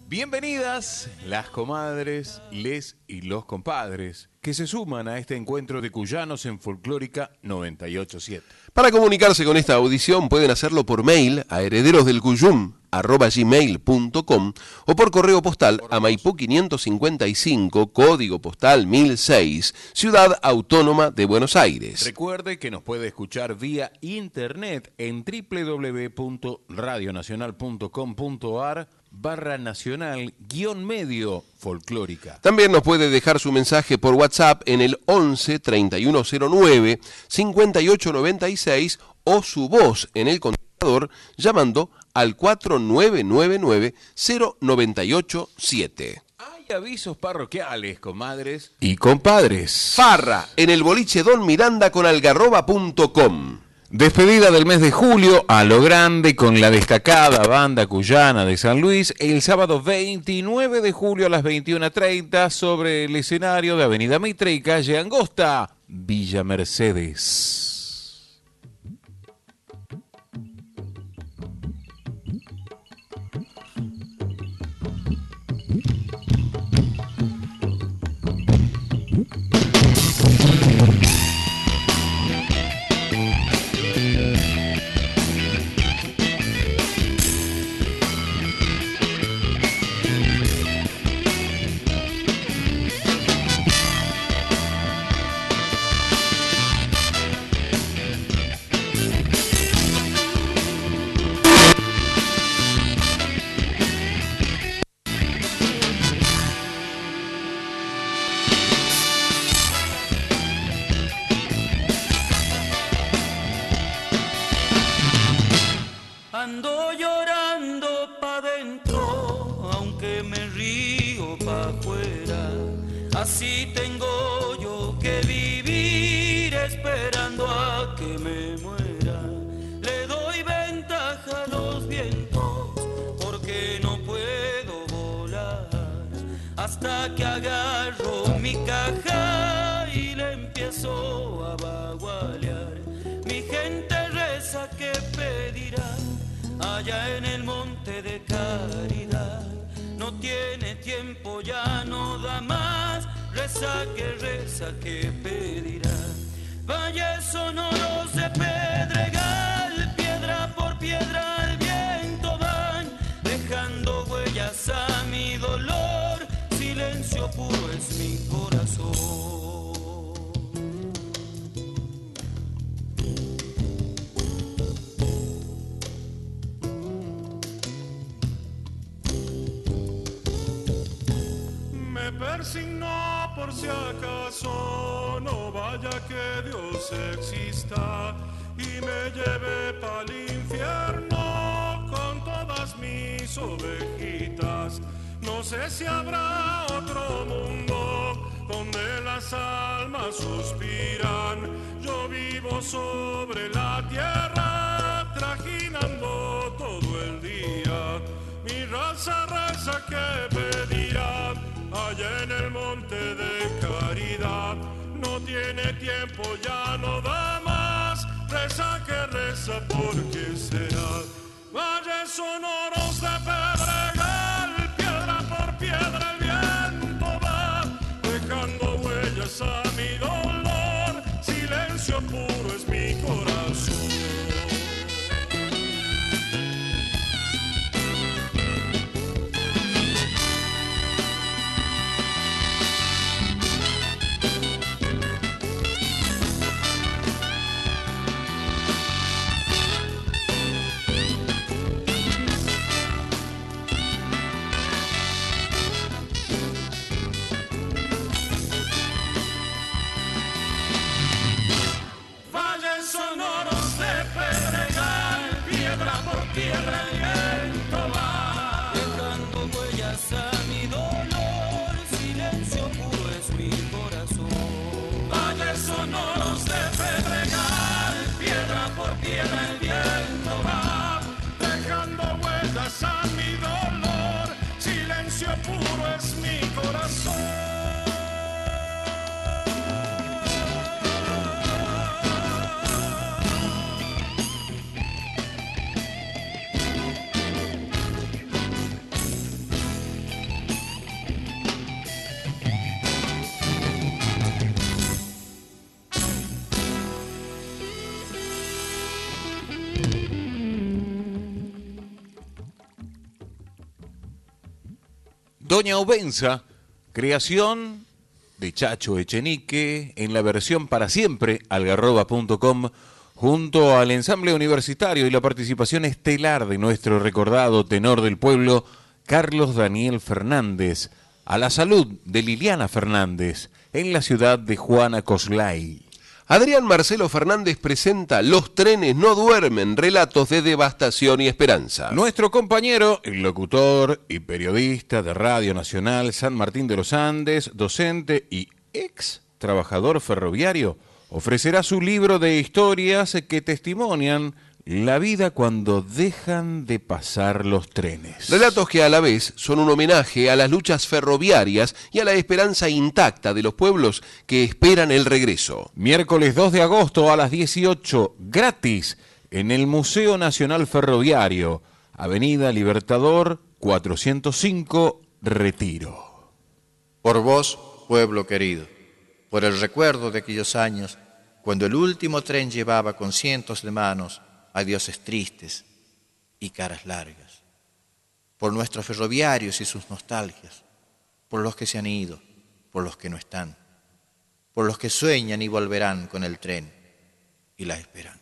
Bienvenidas las comadres, les y los compadres que se suman a este encuentro de cuyanos en Folclórica 987. Para comunicarse con esta audición pueden hacerlo por mail a herederosdelcuyum.com o por correo postal a Maipú 555, código postal 1006, Ciudad Autónoma de Buenos Aires. Recuerde que nos puede escuchar vía internet en www.radionacional.com.ar barra nacional guion medio folclórica. También nos puede dejar su mensaje por WhatsApp en el 11 3109 5896 o su voz en el contestador llamando al 4999 0987. Hay avisos parroquiales, comadres y compadres. Farra en el boliche Don Miranda con algarroba.com. Despedida del mes de julio a lo grande con la destacada banda cuyana de San Luis el sábado 29 de julio a las 21.30 sobre el escenario de Avenida Mitre y calle Angosta, Villa Mercedes. Obenza, creación de Chacho Echenique en la versión para siempre algarroba.com junto al ensamble universitario y la participación estelar de nuestro recordado tenor del pueblo Carlos Daniel Fernández a la salud de Liliana Fernández en la ciudad de Juana Coslay. Adrián Marcelo Fernández presenta Los trenes no duermen, relatos de devastación y esperanza. Nuestro compañero, el locutor y periodista de Radio Nacional San Martín de los Andes, docente y ex trabajador ferroviario, ofrecerá su libro de historias que testimonian la vida cuando dejan de pasar los trenes. Relatos que a la vez son un homenaje a las luchas ferroviarias y a la esperanza intacta de los pueblos que esperan el regreso. Miércoles 2 de agosto a las 18, gratis, en el Museo Nacional Ferroviario, Avenida Libertador 405, Retiro. Por vos, pueblo querido, por el recuerdo de aquellos años cuando el último tren llevaba con cientos de manos adioses tristes y caras largas, por nuestros ferroviarios y sus nostalgias, por los que se han ido, por los que no están, por los que sueñan y volverán con el tren y la esperanza.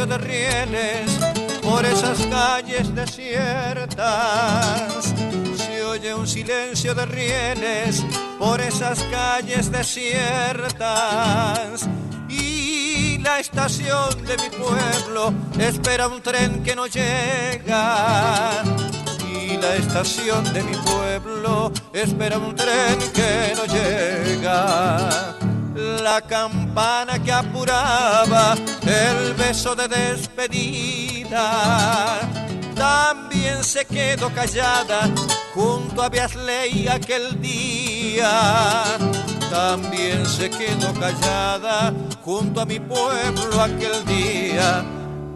Silencio de rieles por esas calles desiertas. Se oye un silencio de rieles por esas calles desiertas. Y la estación de mi pueblo espera un tren que no llega. Y la estación de mi pueblo espera un tren que no llega la campana que apuraba el beso de despedida. También se quedó callada junto a Beasley aquel día. También se quedó callada junto a mi pueblo aquel día.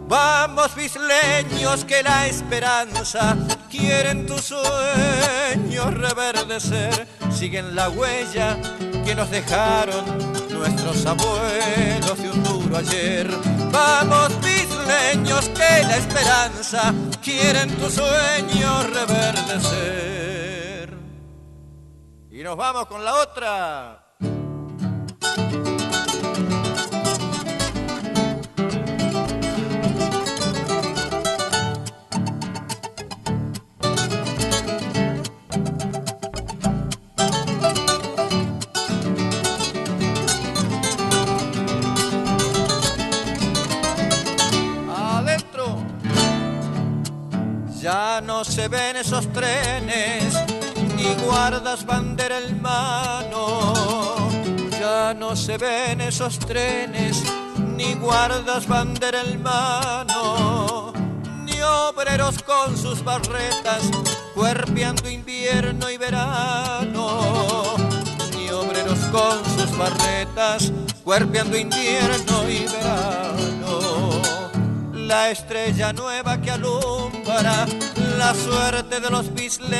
Vamos, bisleños, que la esperanza quieren tus sueños reverdecer, siguen la huella que nos dejaron nuestros abuelos de un duro ayer. Vamos, bisleños, que la esperanza quieren tus sueños reverdecer. Y nos vamos con la otra. Ya no se ven esos trenes, ni guardas bandera en mano. Ya no se ven esos trenes, ni guardas bandera en mano. Ni obreros con sus barretas, cuerpeando invierno y verano. Ni obreros con sus barretas, cuerpeando invierno y verano la estrella nueva que alumbra la suerte de los bisleños.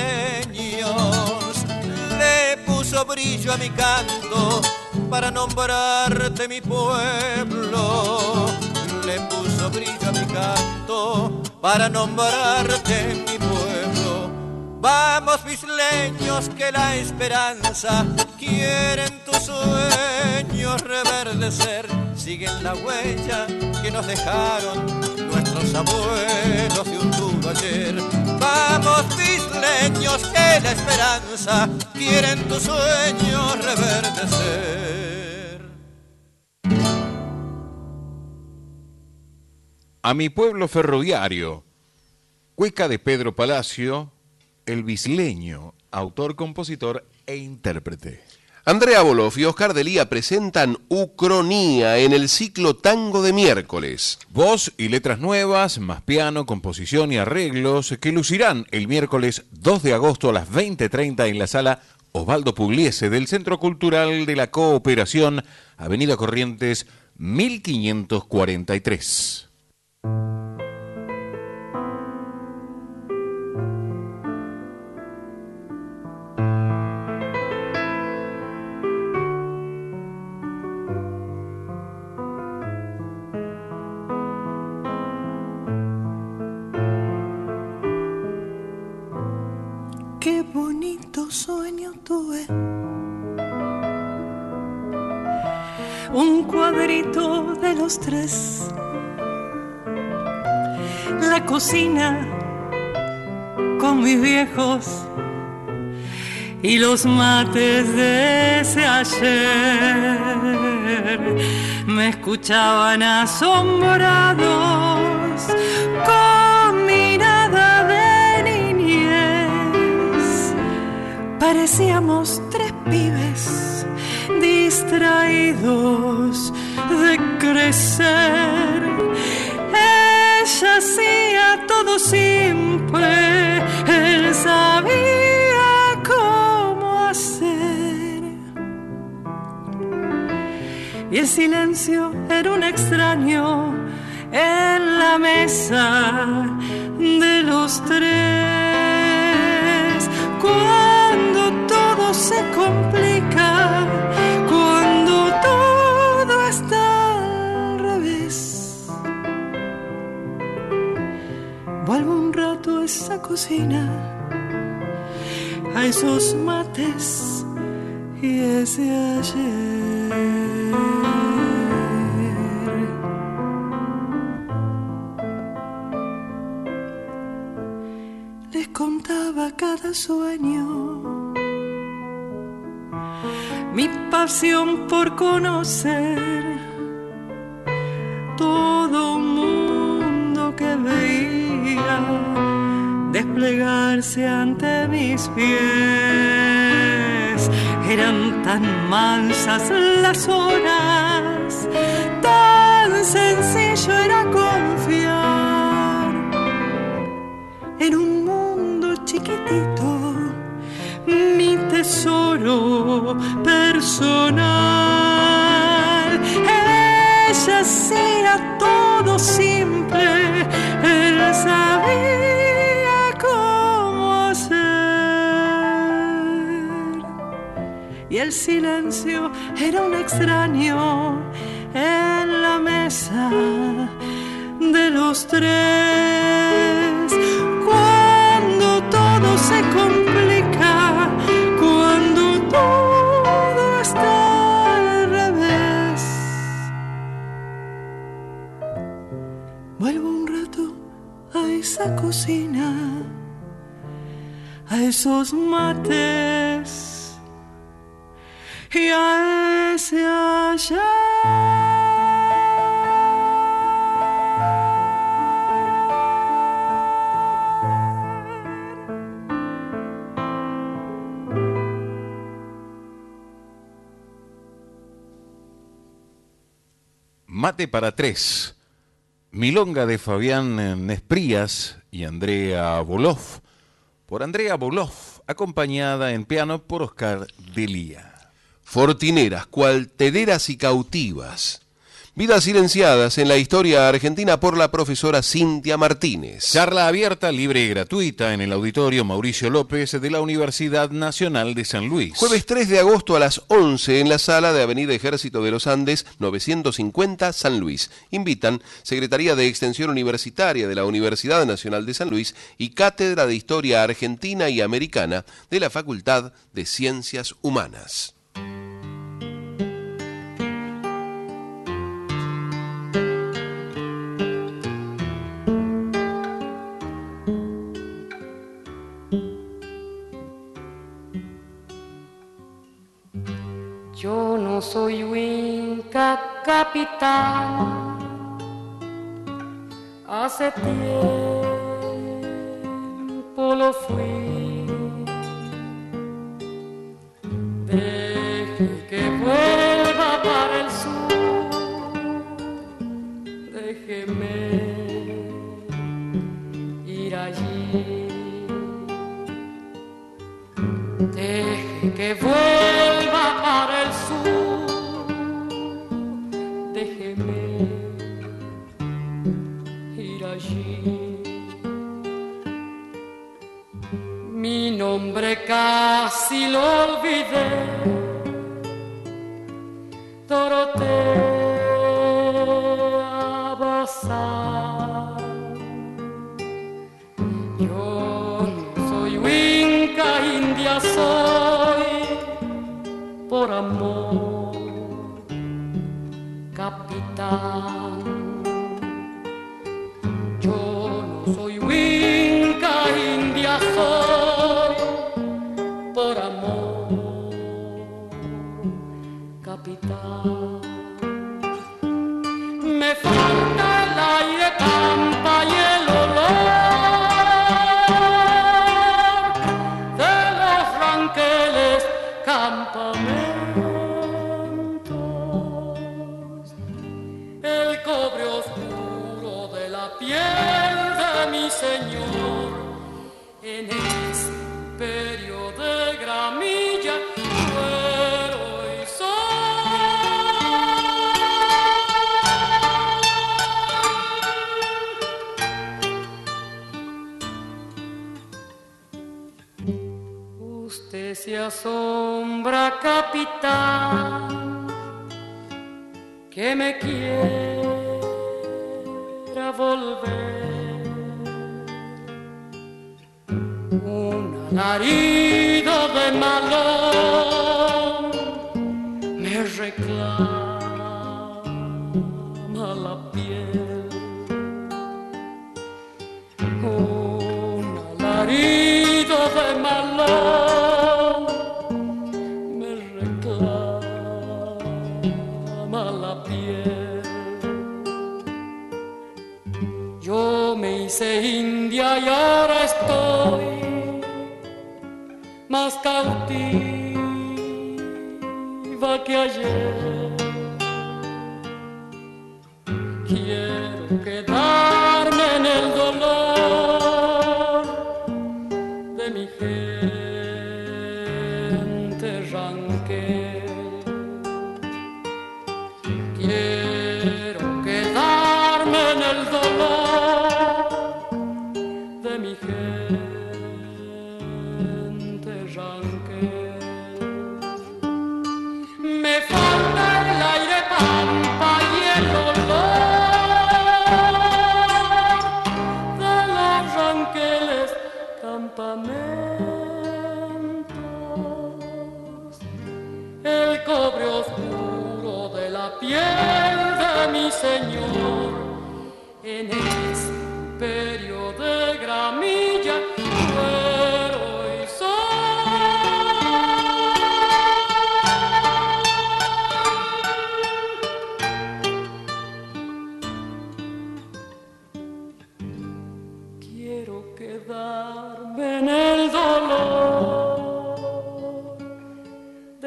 Le puso brillo a mi canto para nombrarte mi pueblo. Le puso brillo a mi canto para nombrarte mi pueblo. Vamos bisleños que la esperanza quieren tus sueños reverdecer. Siguen la huella que nos dejaron nuestros abuelos de un duro ayer. Vamos bisleños que la esperanza quieren tus sueños reverdecer. A mi pueblo ferroviario, Cueca de Pedro Palacio, el bisleño, autor, compositor e intérprete. Andrea Boloff y Oscar Delía presentan Ucronía en el ciclo Tango de miércoles. Voz y letras nuevas, más piano, composición y arreglos que lucirán el miércoles 2 de agosto a las 20.30 en la sala Osvaldo Pugliese del Centro Cultural de la Cooperación, Avenida Corrientes 1543. Qué bonito sueño tuve. Un cuadrito de los tres. La cocina con mis viejos y los mates de ese ayer me escuchaban asombrados con Parecíamos tres pibes distraídos de crecer. Ella hacía todo simple, él sabía cómo hacer. Y el silencio era un extraño en la mesa de los tres. A esos mates y ese ayer. Les contaba cada sueño mi pasión por conocer todo desplegarse ante mis pies. Eran tan mansas las horas, tan sencillo era confiar en un mundo chiquitito mi tesoro personal. Ella silencio era un extraño en la mesa de los tres. Cuando todo se complica, cuando todo está al revés. Vuelvo un rato a esa cocina, a esos mates Mate para tres. Milonga de Fabián Nesprías y Andrea Bolov. Por Andrea Bolov, acompañada en piano por Oscar Delía. Fortineras, cualtederas y cautivas. Vidas silenciadas en la historia argentina por la profesora Cintia Martínez. Charla abierta, libre y gratuita en el auditorio Mauricio López de la Universidad Nacional de San Luis. Jueves 3 de agosto a las 11 en la sala de Avenida Ejército de los Andes, 950 San Luis. Invitan Secretaría de Extensión Universitaria de la Universidad Nacional de San Luis y Cátedra de Historia Argentina y Americana de la Facultad de Ciencias Humanas. Yo no soy Winca capitán, hace tiempo lo fui. Deje que vuelva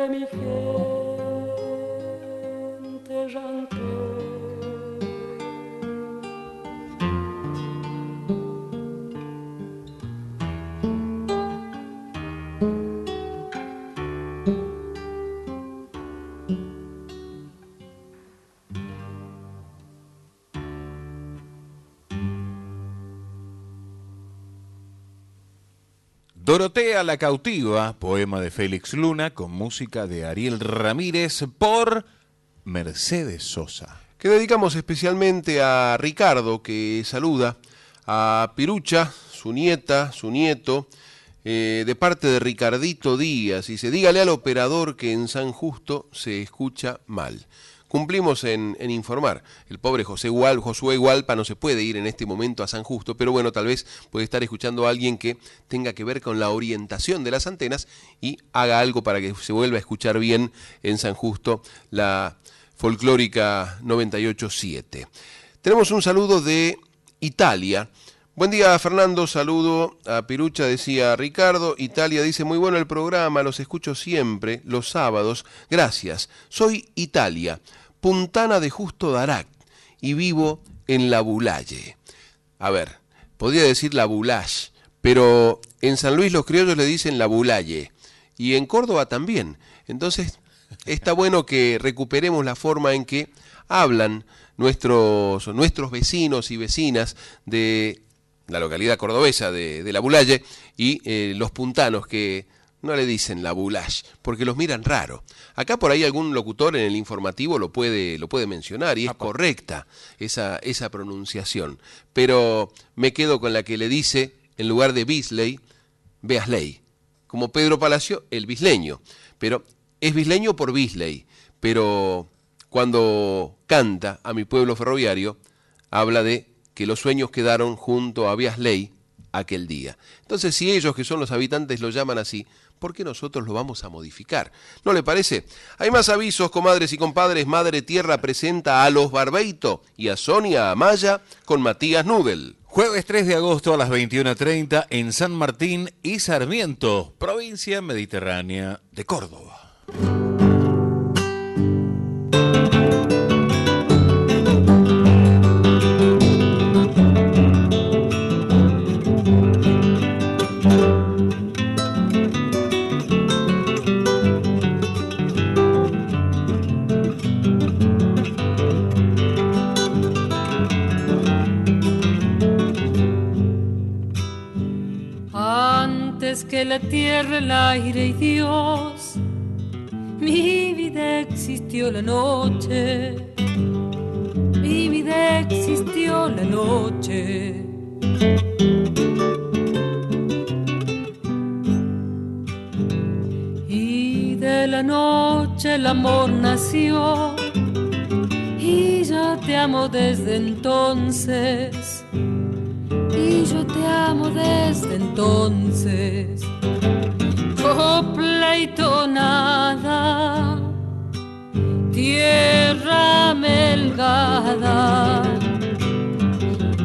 mi gente errante. Dorotea la cautiva, poema de Félix Luna, con música de Ariel Ramírez por Mercedes Sosa. que dedicamos especialmente a Ricardo, que saluda a Pirucha, su nieta, su nieto, eh, de parte de Ricardito Díaz. Y se dígale al operador que en San Justo se escucha mal. Cumplimos en, informar. El pobre José Gual, Josué Gualpa no se puede ir en este momento a San Justo, pero bueno, tal vez puede estar escuchando a alguien que tenga que ver con la orientación de las antenas y haga algo para que se vuelva a escuchar bien en San Justo la folclórica 987. Tenemos un saludo de Italia. Buen día, Fernando. Saludo a Pirucha, decía Ricardo. Italia dice, muy bueno el programa, los escucho siempre, los sábados. Gracias. Soy Italia, puntana de Justo Darac, y vivo en la Bulalle. A ver, podría decir la Bulash, pero en San Luis los criollos le dicen la Bulalle, y en Córdoba también. Entonces, está bueno que recuperemos la forma en que hablan nuestros, nuestros vecinos y vecinas de la localidad cordobesa de, de la Bulalle y eh, los puntanos que no le dicen la Bulash, porque los miran raro. Acá por ahí algún locutor en el informativo lo puede, lo puede mencionar y es correcta esa, esa pronunciación. Pero me quedo con la que le dice, en lugar de Bisley, Beasley. Como Pedro Palacio, el bisleño. Pero es bisleño por Bisley. Pero cuando canta a mi pueblo ferroviario, habla de que los sueños quedaron junto a Biasley aquel día. Entonces, si ellos que son los habitantes lo llaman así, ¿por qué nosotros lo vamos a modificar? ¿No le parece? Hay más avisos, comadres y compadres. Madre Tierra presenta a los Barbeito y a Sonia Amaya con Matías Nudel. Jueves 3 de agosto a las 21.30 en San Martín y Sarmiento, provincia mediterránea de Córdoba. Que la tierra, el aire y Dios, mi vida existió la noche, mi vida existió la noche. Y de la noche el amor nació, y yo te amo desde entonces amo desde entonces. Copla y tonada, tierra melgada,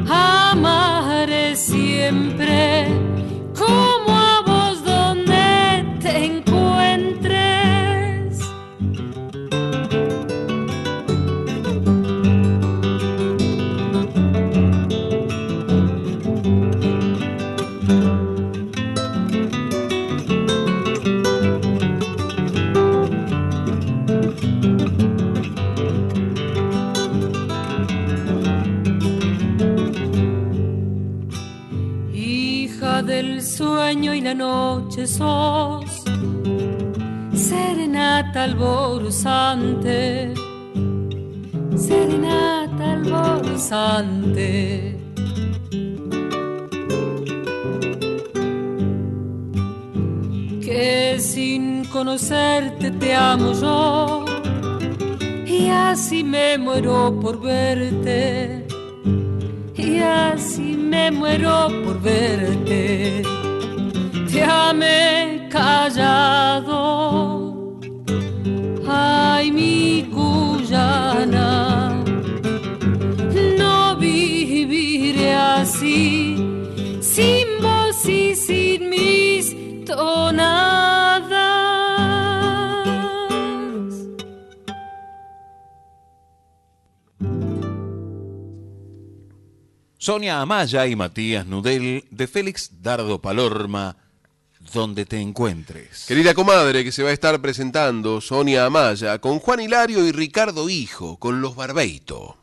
amaré siempre Sonia Amaya y Matías Nudel de Félix Dardo Palorma, donde te encuentres. Querida comadre que se va a estar presentando, Sonia Amaya, con Juan Hilario y Ricardo Hijo, con los Barbeito.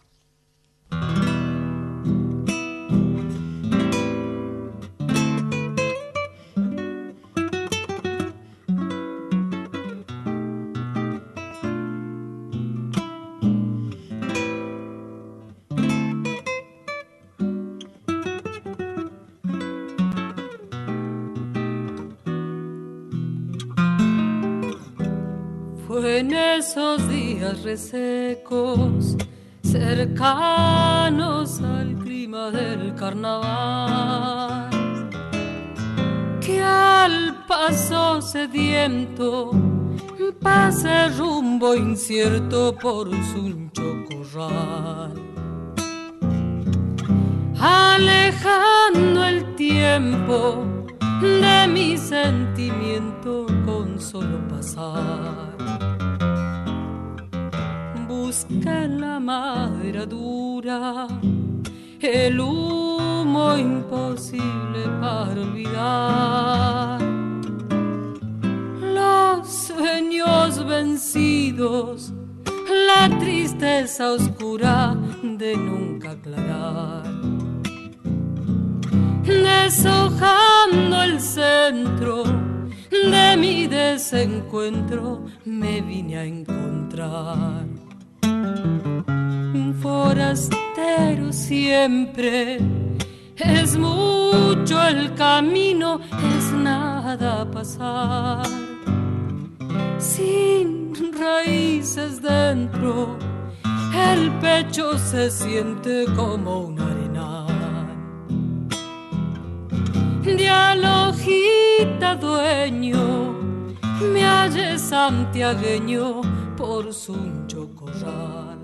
Resecos, cercanos al clima del carnaval, que al paso sediento pase rumbo incierto por su chocorral. Alejando el tiempo de mi sentimiento con solo pasar. Busca en la madera dura el humo imposible para olvidar. Los sueños vencidos, la tristeza oscura de nunca aclarar deshojando el centro de mi desencuentro, me vine a encontrar. Un forastero siempre es mucho el camino, es nada pasar. Sin raíces dentro, el pecho se siente como un arenal. Dialogita dueño, me halle santiagueño por su chocorral.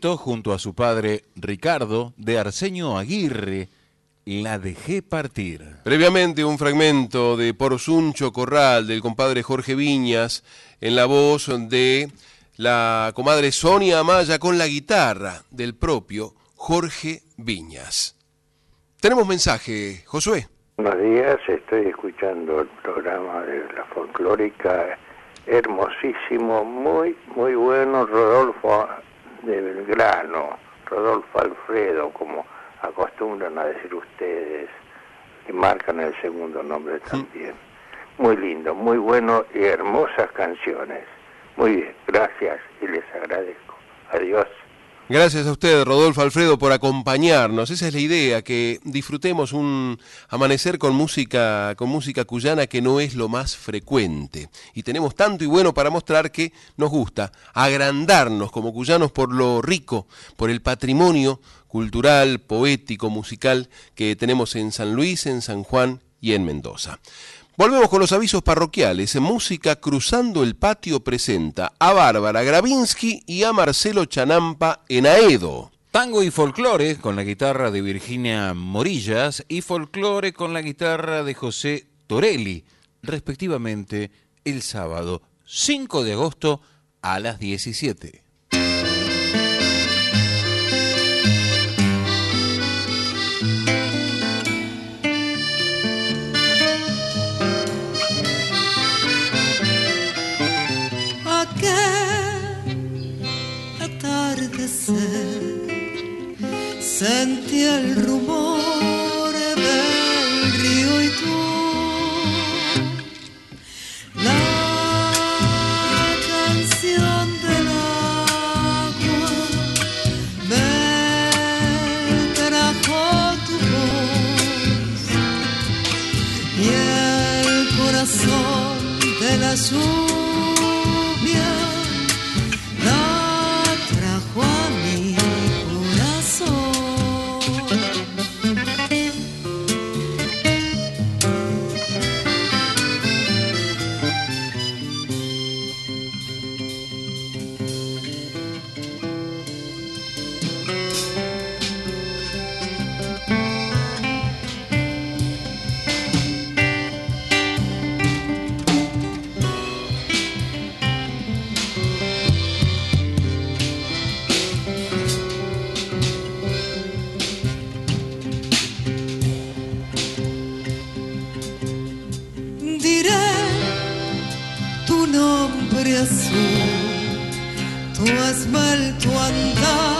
Junto a su padre Ricardo, de Arsenio Aguirre, la dejé partir. Previamente un fragmento de Porsuncho Corral del compadre Jorge Viñas en la voz de la comadre Sonia Amaya con la guitarra del propio Jorge Viñas. Tenemos mensaje, Josué. Buenos días, estoy escuchando el programa de la folclórica, hermosísimo, muy, muy bueno, Belgrano, Rodolfo Alfredo, como acostumbran a decir ustedes, que marcan el segundo nombre también. Muy lindo, muy bueno y hermosas canciones. Muy bien, gracias y les agradezco. Adiós. Gracias a usted, Rodolfo Alfredo, por acompañarnos. Esa es la idea, que disfrutemos un amanecer con música, con música cuyana que no es lo más frecuente. Y tenemos tanto y bueno para mostrar que nos gusta agrandarnos como cuyanos por lo rico, por el patrimonio cultural, poético, musical que tenemos en San Luis, en San Juan y en Mendoza. Volvemos con los avisos parroquiales. Música Cruzando el Patio presenta a Bárbara Gravinsky y a Marcelo Chanampa en Aedo. Tango y folclore con la guitarra de Virginia Morillas y folclore con la guitarra de José Torelli, respectivamente el sábado 5 de agosto a las 17. El cantar.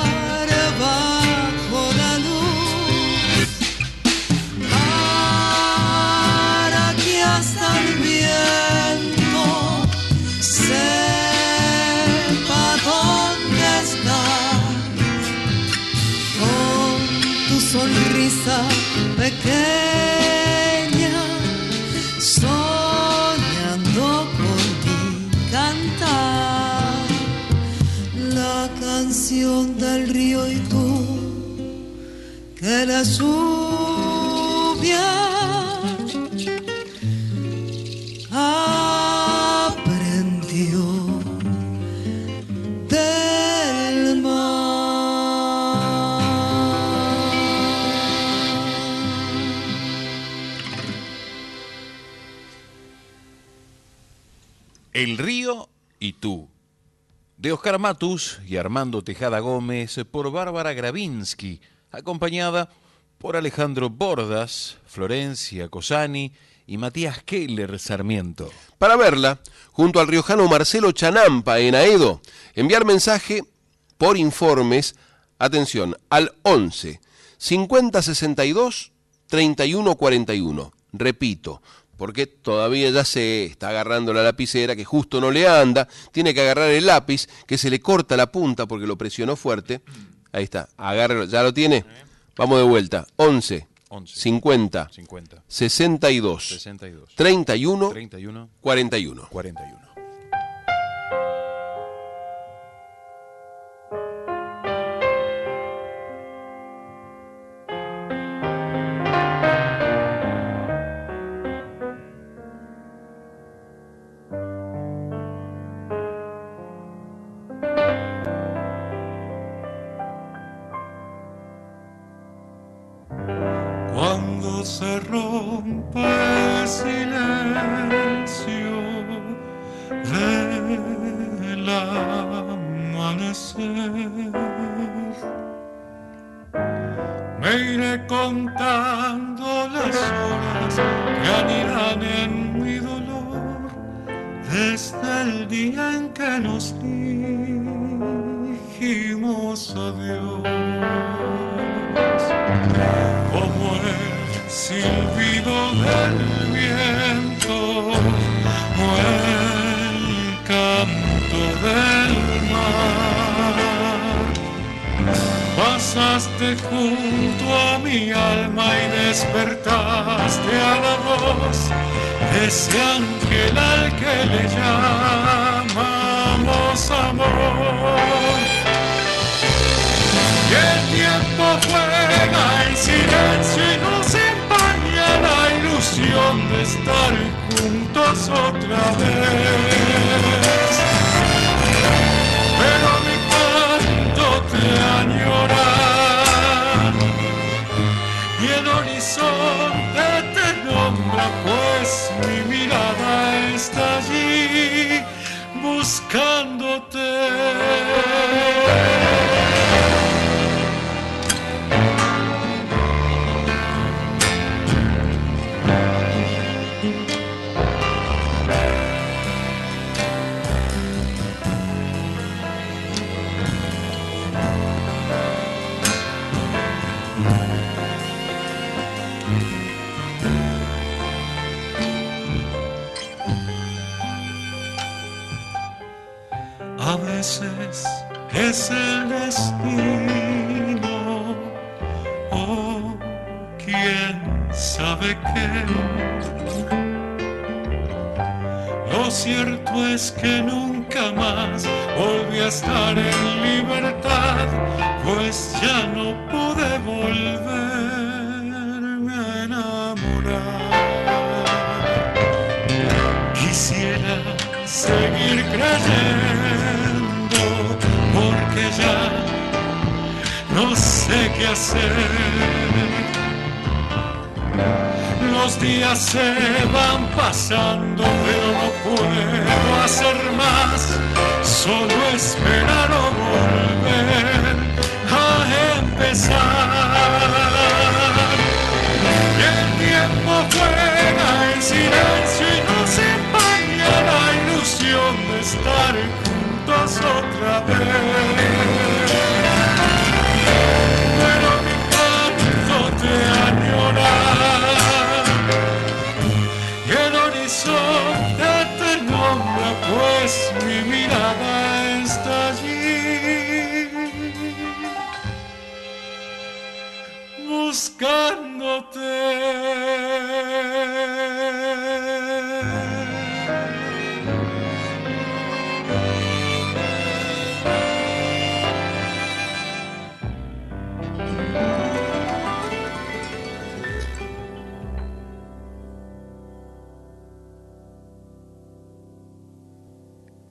El río y tú. De Oscar Matus y Armando Tejada Gómez por Bárbara Gravinsky, acompañada por Alejandro Bordas, Florencia Cosani y Matías Keller Sarmiento. Para verla, junto al riojano Marcelo Chanampa en Aedo, enviar mensaje por informes, atención, al 11 5062 3141. Repito, porque todavía ya se está agarrando la lapicera que justo no le anda, tiene que agarrar el lápiz que se le corta la punta porque lo presionó fuerte. Ahí está, agárrelo, ya lo tiene. Vamos de vuelta. 11. 11 50, 50. 62. 62. 31. 31. 41. 41.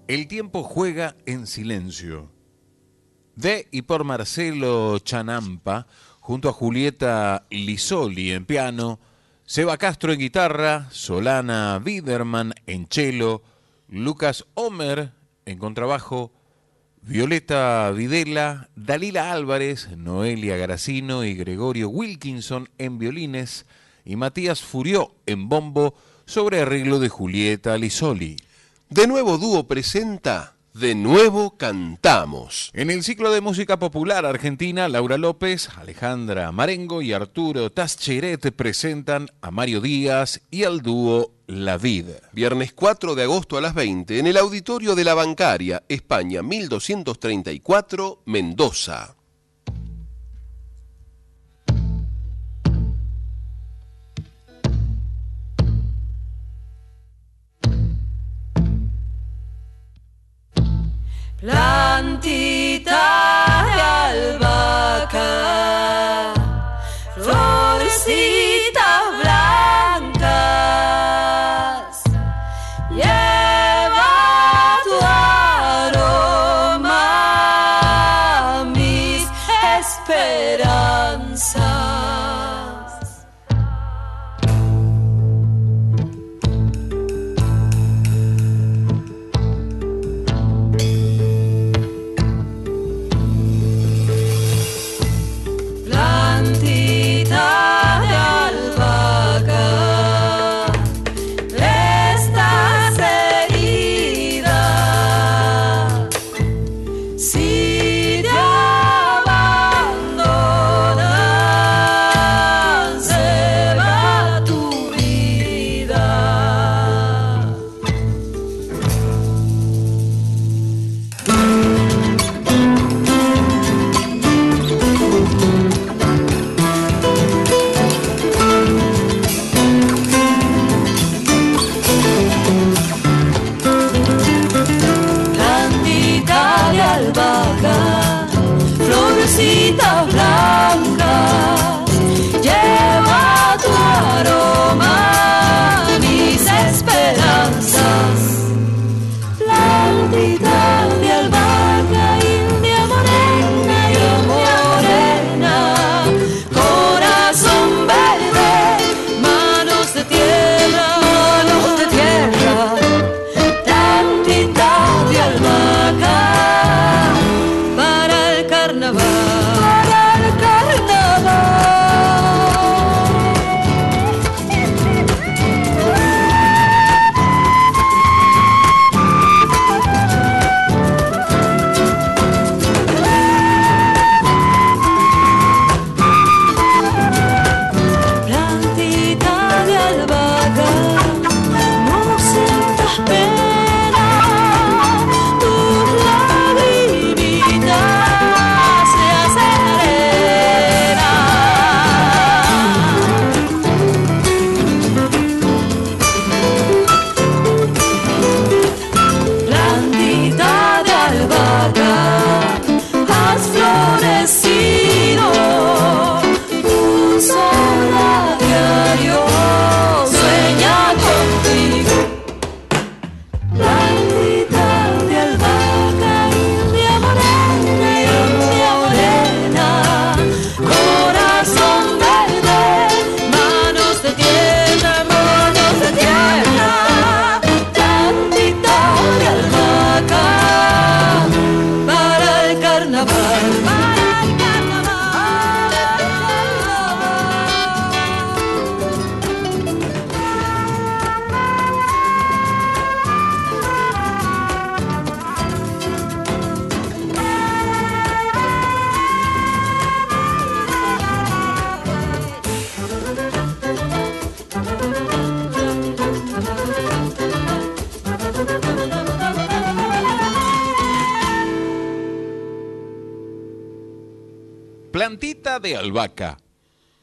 El tiempo juega en silencio. De y por Marcelo Chanampa, junto a Julieta Lisoli en piano, Seba Castro en guitarra, Solana Biderman en cello, Lucas Homer en contrabajo, Violeta Videla, Dalila Álvarez, Noelia Garacino y Gregorio Wilkinson en violines y Matías Furió en bombo sobre arreglo de Julieta Lisoli. De nuevo dúo presenta De nuevo cantamos. En el ciclo de música popular argentina, Laura López, Alejandra Marengo y Arturo Tascheret presentan a Mario Díaz y al dúo La Vida. Viernes 4 de agosto a las 20 en el auditorio de la Bancaria, España 1234, Mendoza. Plantita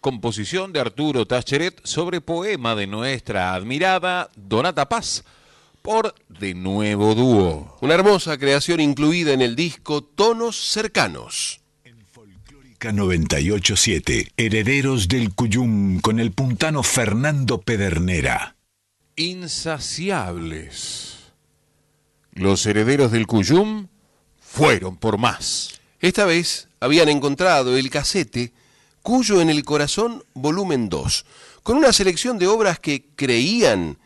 Composición de Arturo Tascheret sobre poema de nuestra admirada Donata Paz por De Nuevo Dúo. Una hermosa creación incluida en el disco Tonos Cercanos. K987, Herederos del Cuyum, con el puntano Fernando Pedernera. Insaciables. Los herederos del Cuyum fueron por más. Esta vez habían encontrado el casete Cuyo en el Corazón, volumen 2, con una selección de obras que creían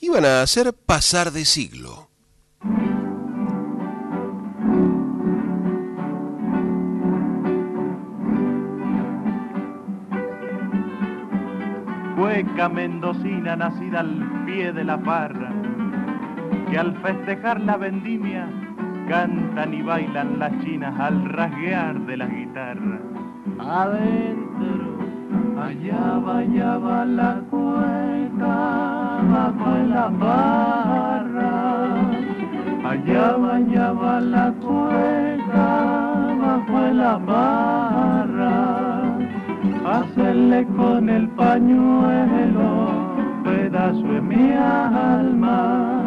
iban a hacer pasar de siglo. Hueca mendocina nacida al pie de la parra, que al festejar la vendimia cantan y bailan las chinas al rasguear de las guitarras Adentro, allá va, allá va la cueca, bajo en la barra. Allá va, allá va la cueca, bajo en la barra. Hacerle con el pañuelo pedazo de mi alma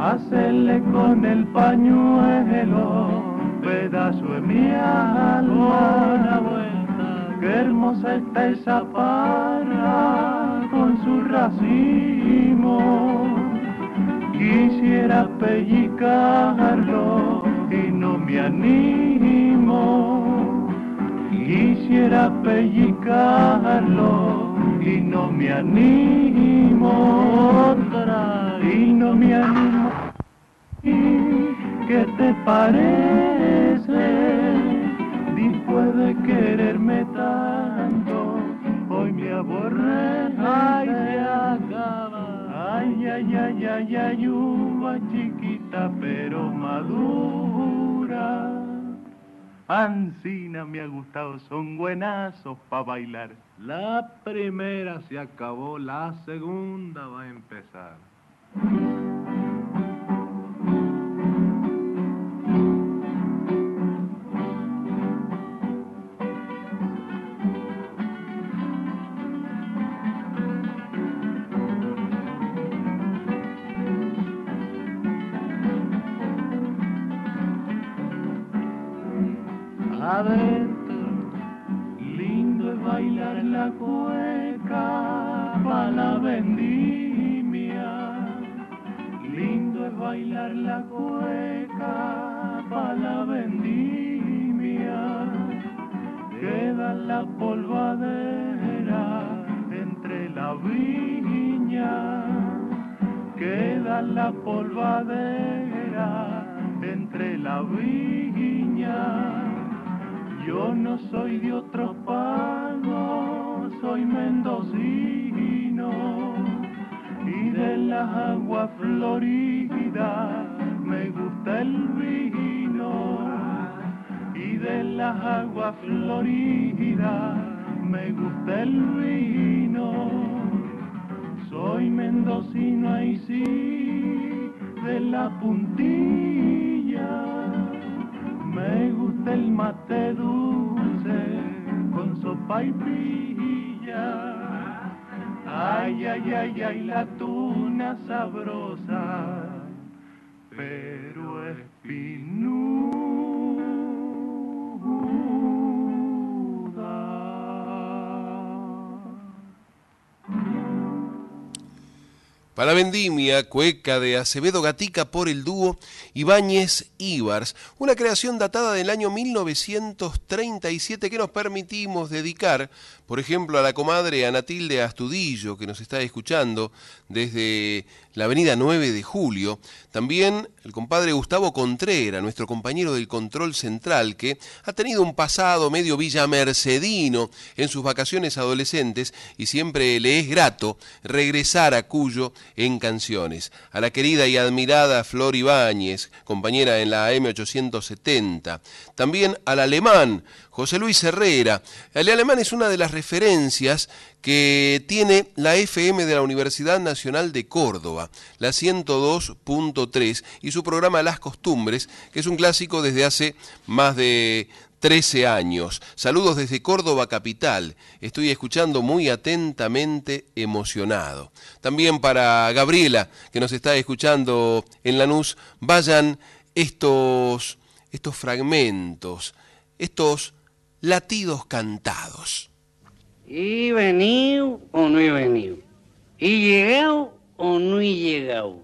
hacerle con el pañuelo pedazo de mi alma. Qué hermosa está esa parra con su racimo. Quisiera pellizcarlo y no me animo. Quisiera pellizcarlo y no me animo. Otra y no me animo. ¿Qué te parece? Después de quererme tanto, hoy me aborrece. Ay, se acaba. Ay, ay, ay, ay, ay, uva chiquita pero madura. Ancina me ha gustado, son buenazos para bailar. La primera se acabó, la segunda va a empezar. Entre la viña. Yo no soy de otro pago, soy mendocino y de las aguas floridas me gusta el vino y de las aguas floridas me gusta el vino. Soy mendocino ahí sí de la puntilla me gusta el mate dulce con sopa y pilla. Ay, ay, ay, ay, la tuna sabrosa, pero Para Vendimia, cueca de Acevedo Gatica por el dúo Ibáñez Ibars, una creación datada del año 1937 que nos permitimos dedicar, por ejemplo, a la comadre Anatilde Astudillo, que nos está escuchando desde la avenida 9 de Julio, también el compadre Gustavo Contrera, nuestro compañero del control central, que ha tenido un pasado medio villamercedino en sus vacaciones adolescentes y siempre le es grato regresar a Cuyo en canciones. A la querida y admirada Flor Ibáñez, compañera en la M870. También al alemán José Luis Herrera. El alemán es una de las referencias que tiene la FM de la Universidad Nacional de Córdoba, la 102.3, y su programa Las Costumbres, que es un clásico desde hace más de 13 años. Saludos desde Córdoba Capital. Estoy escuchando muy atentamente emocionado. También para Gabriela, que nos está escuchando en Lanús, vayan estos, estos fragmentos, estos latidos cantados. ¿Y venido o no he venido? ¿Y llegado o no he llegado?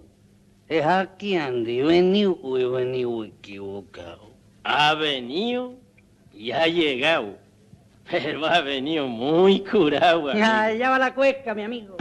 Es aquí ande, he venido o he venido equivocado. Ha venido y ha llegado, pero ha venido muy curado. Ya, ya va la cueca, mi amigo.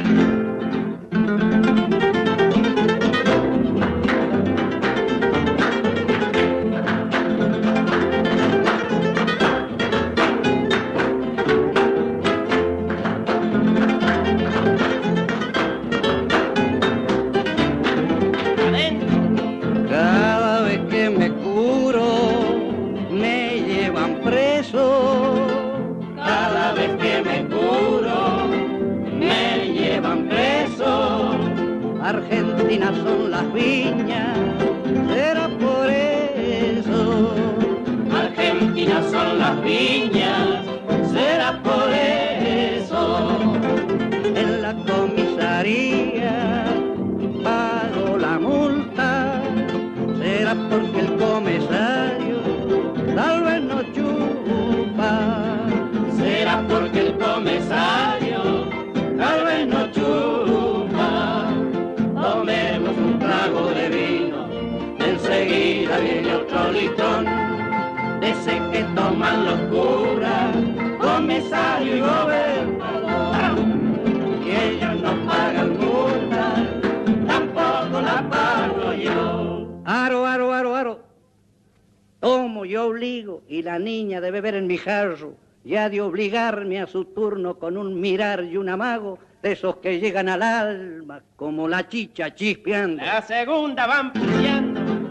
De obligarme a su turno con un mirar y un amago, de esos que llegan al alma, como la chicha chispeando. La segunda van peleando.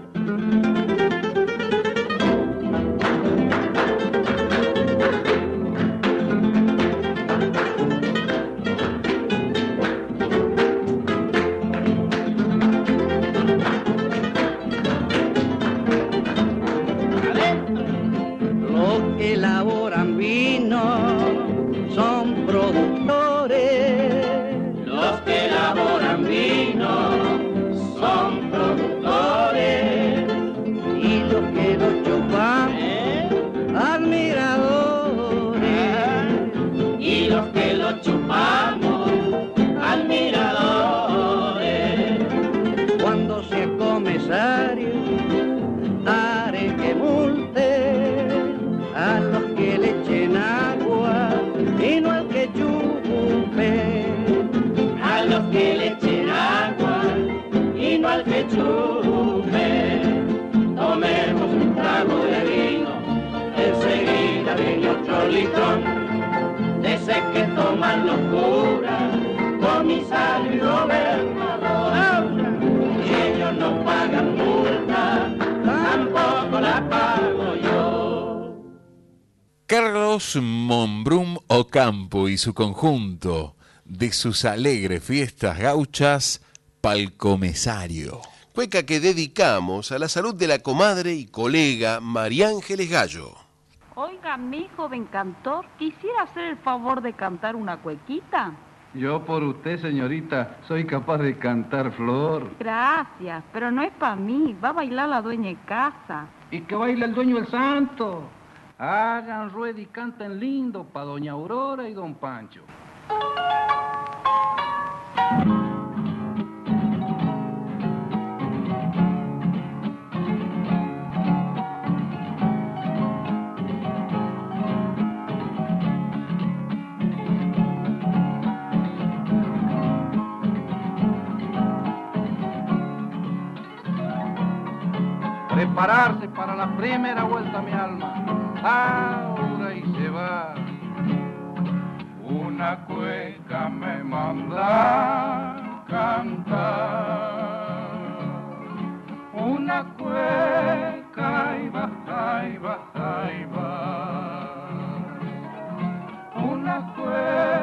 Litrón. De ese que toman los curas, comisario y gobernador. Y ellos no pagan multa, tampoco la pago yo. Carlos Monbrum Ocampo y su conjunto de sus alegres fiestas gauchas, Palcomesario. Cueca que dedicamos a la salud de la comadre y colega María Ángeles Gallo. Oiga, mi joven cantor, quisiera hacer el favor de cantar una cuequita. Yo por usted, señorita, soy capaz de cantar flor. Gracias, pero no es para mí, va a bailar la dueña de casa. Y que baila el dueño del santo. Hagan rueda y canten lindo para doña Aurora y don Pancho. Prepararse para la primera vuelta, mi alma. Ahora y se va. Una cueca me manda cantar. Una cueca y baja y baja y va. Una cueca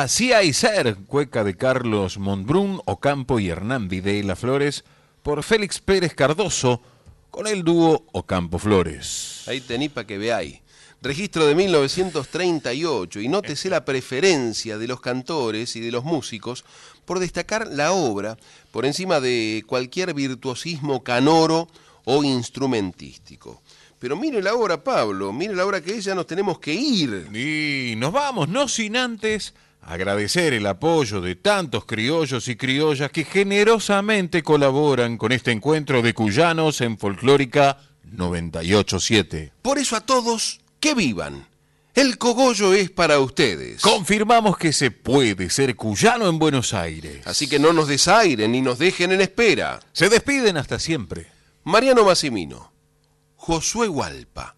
Así hay ser, cueca de Carlos Montbrun, Ocampo y Hernán Videla Flores, por Félix Pérez Cardoso, con el dúo Ocampo Flores. Ahí tení para que veáis. Registro de 1938 y nótese la preferencia de los cantores y de los músicos por destacar la obra por encima de cualquier virtuosismo canoro o instrumentístico. Pero mire la obra, Pablo, mire la obra que ya nos tenemos que ir. Y nos vamos, no sin antes agradecer el apoyo de tantos criollos y criollas que generosamente colaboran con este encuentro de cuyanos en Folclórica 987. Por eso a todos, que vivan. El cogollo es para ustedes. Confirmamos que se puede ser cuyano en Buenos Aires. Así que no nos desairen ni nos dejen en espera. Se despiden hasta siempre. Mariano Massimino, Josué Hualpa,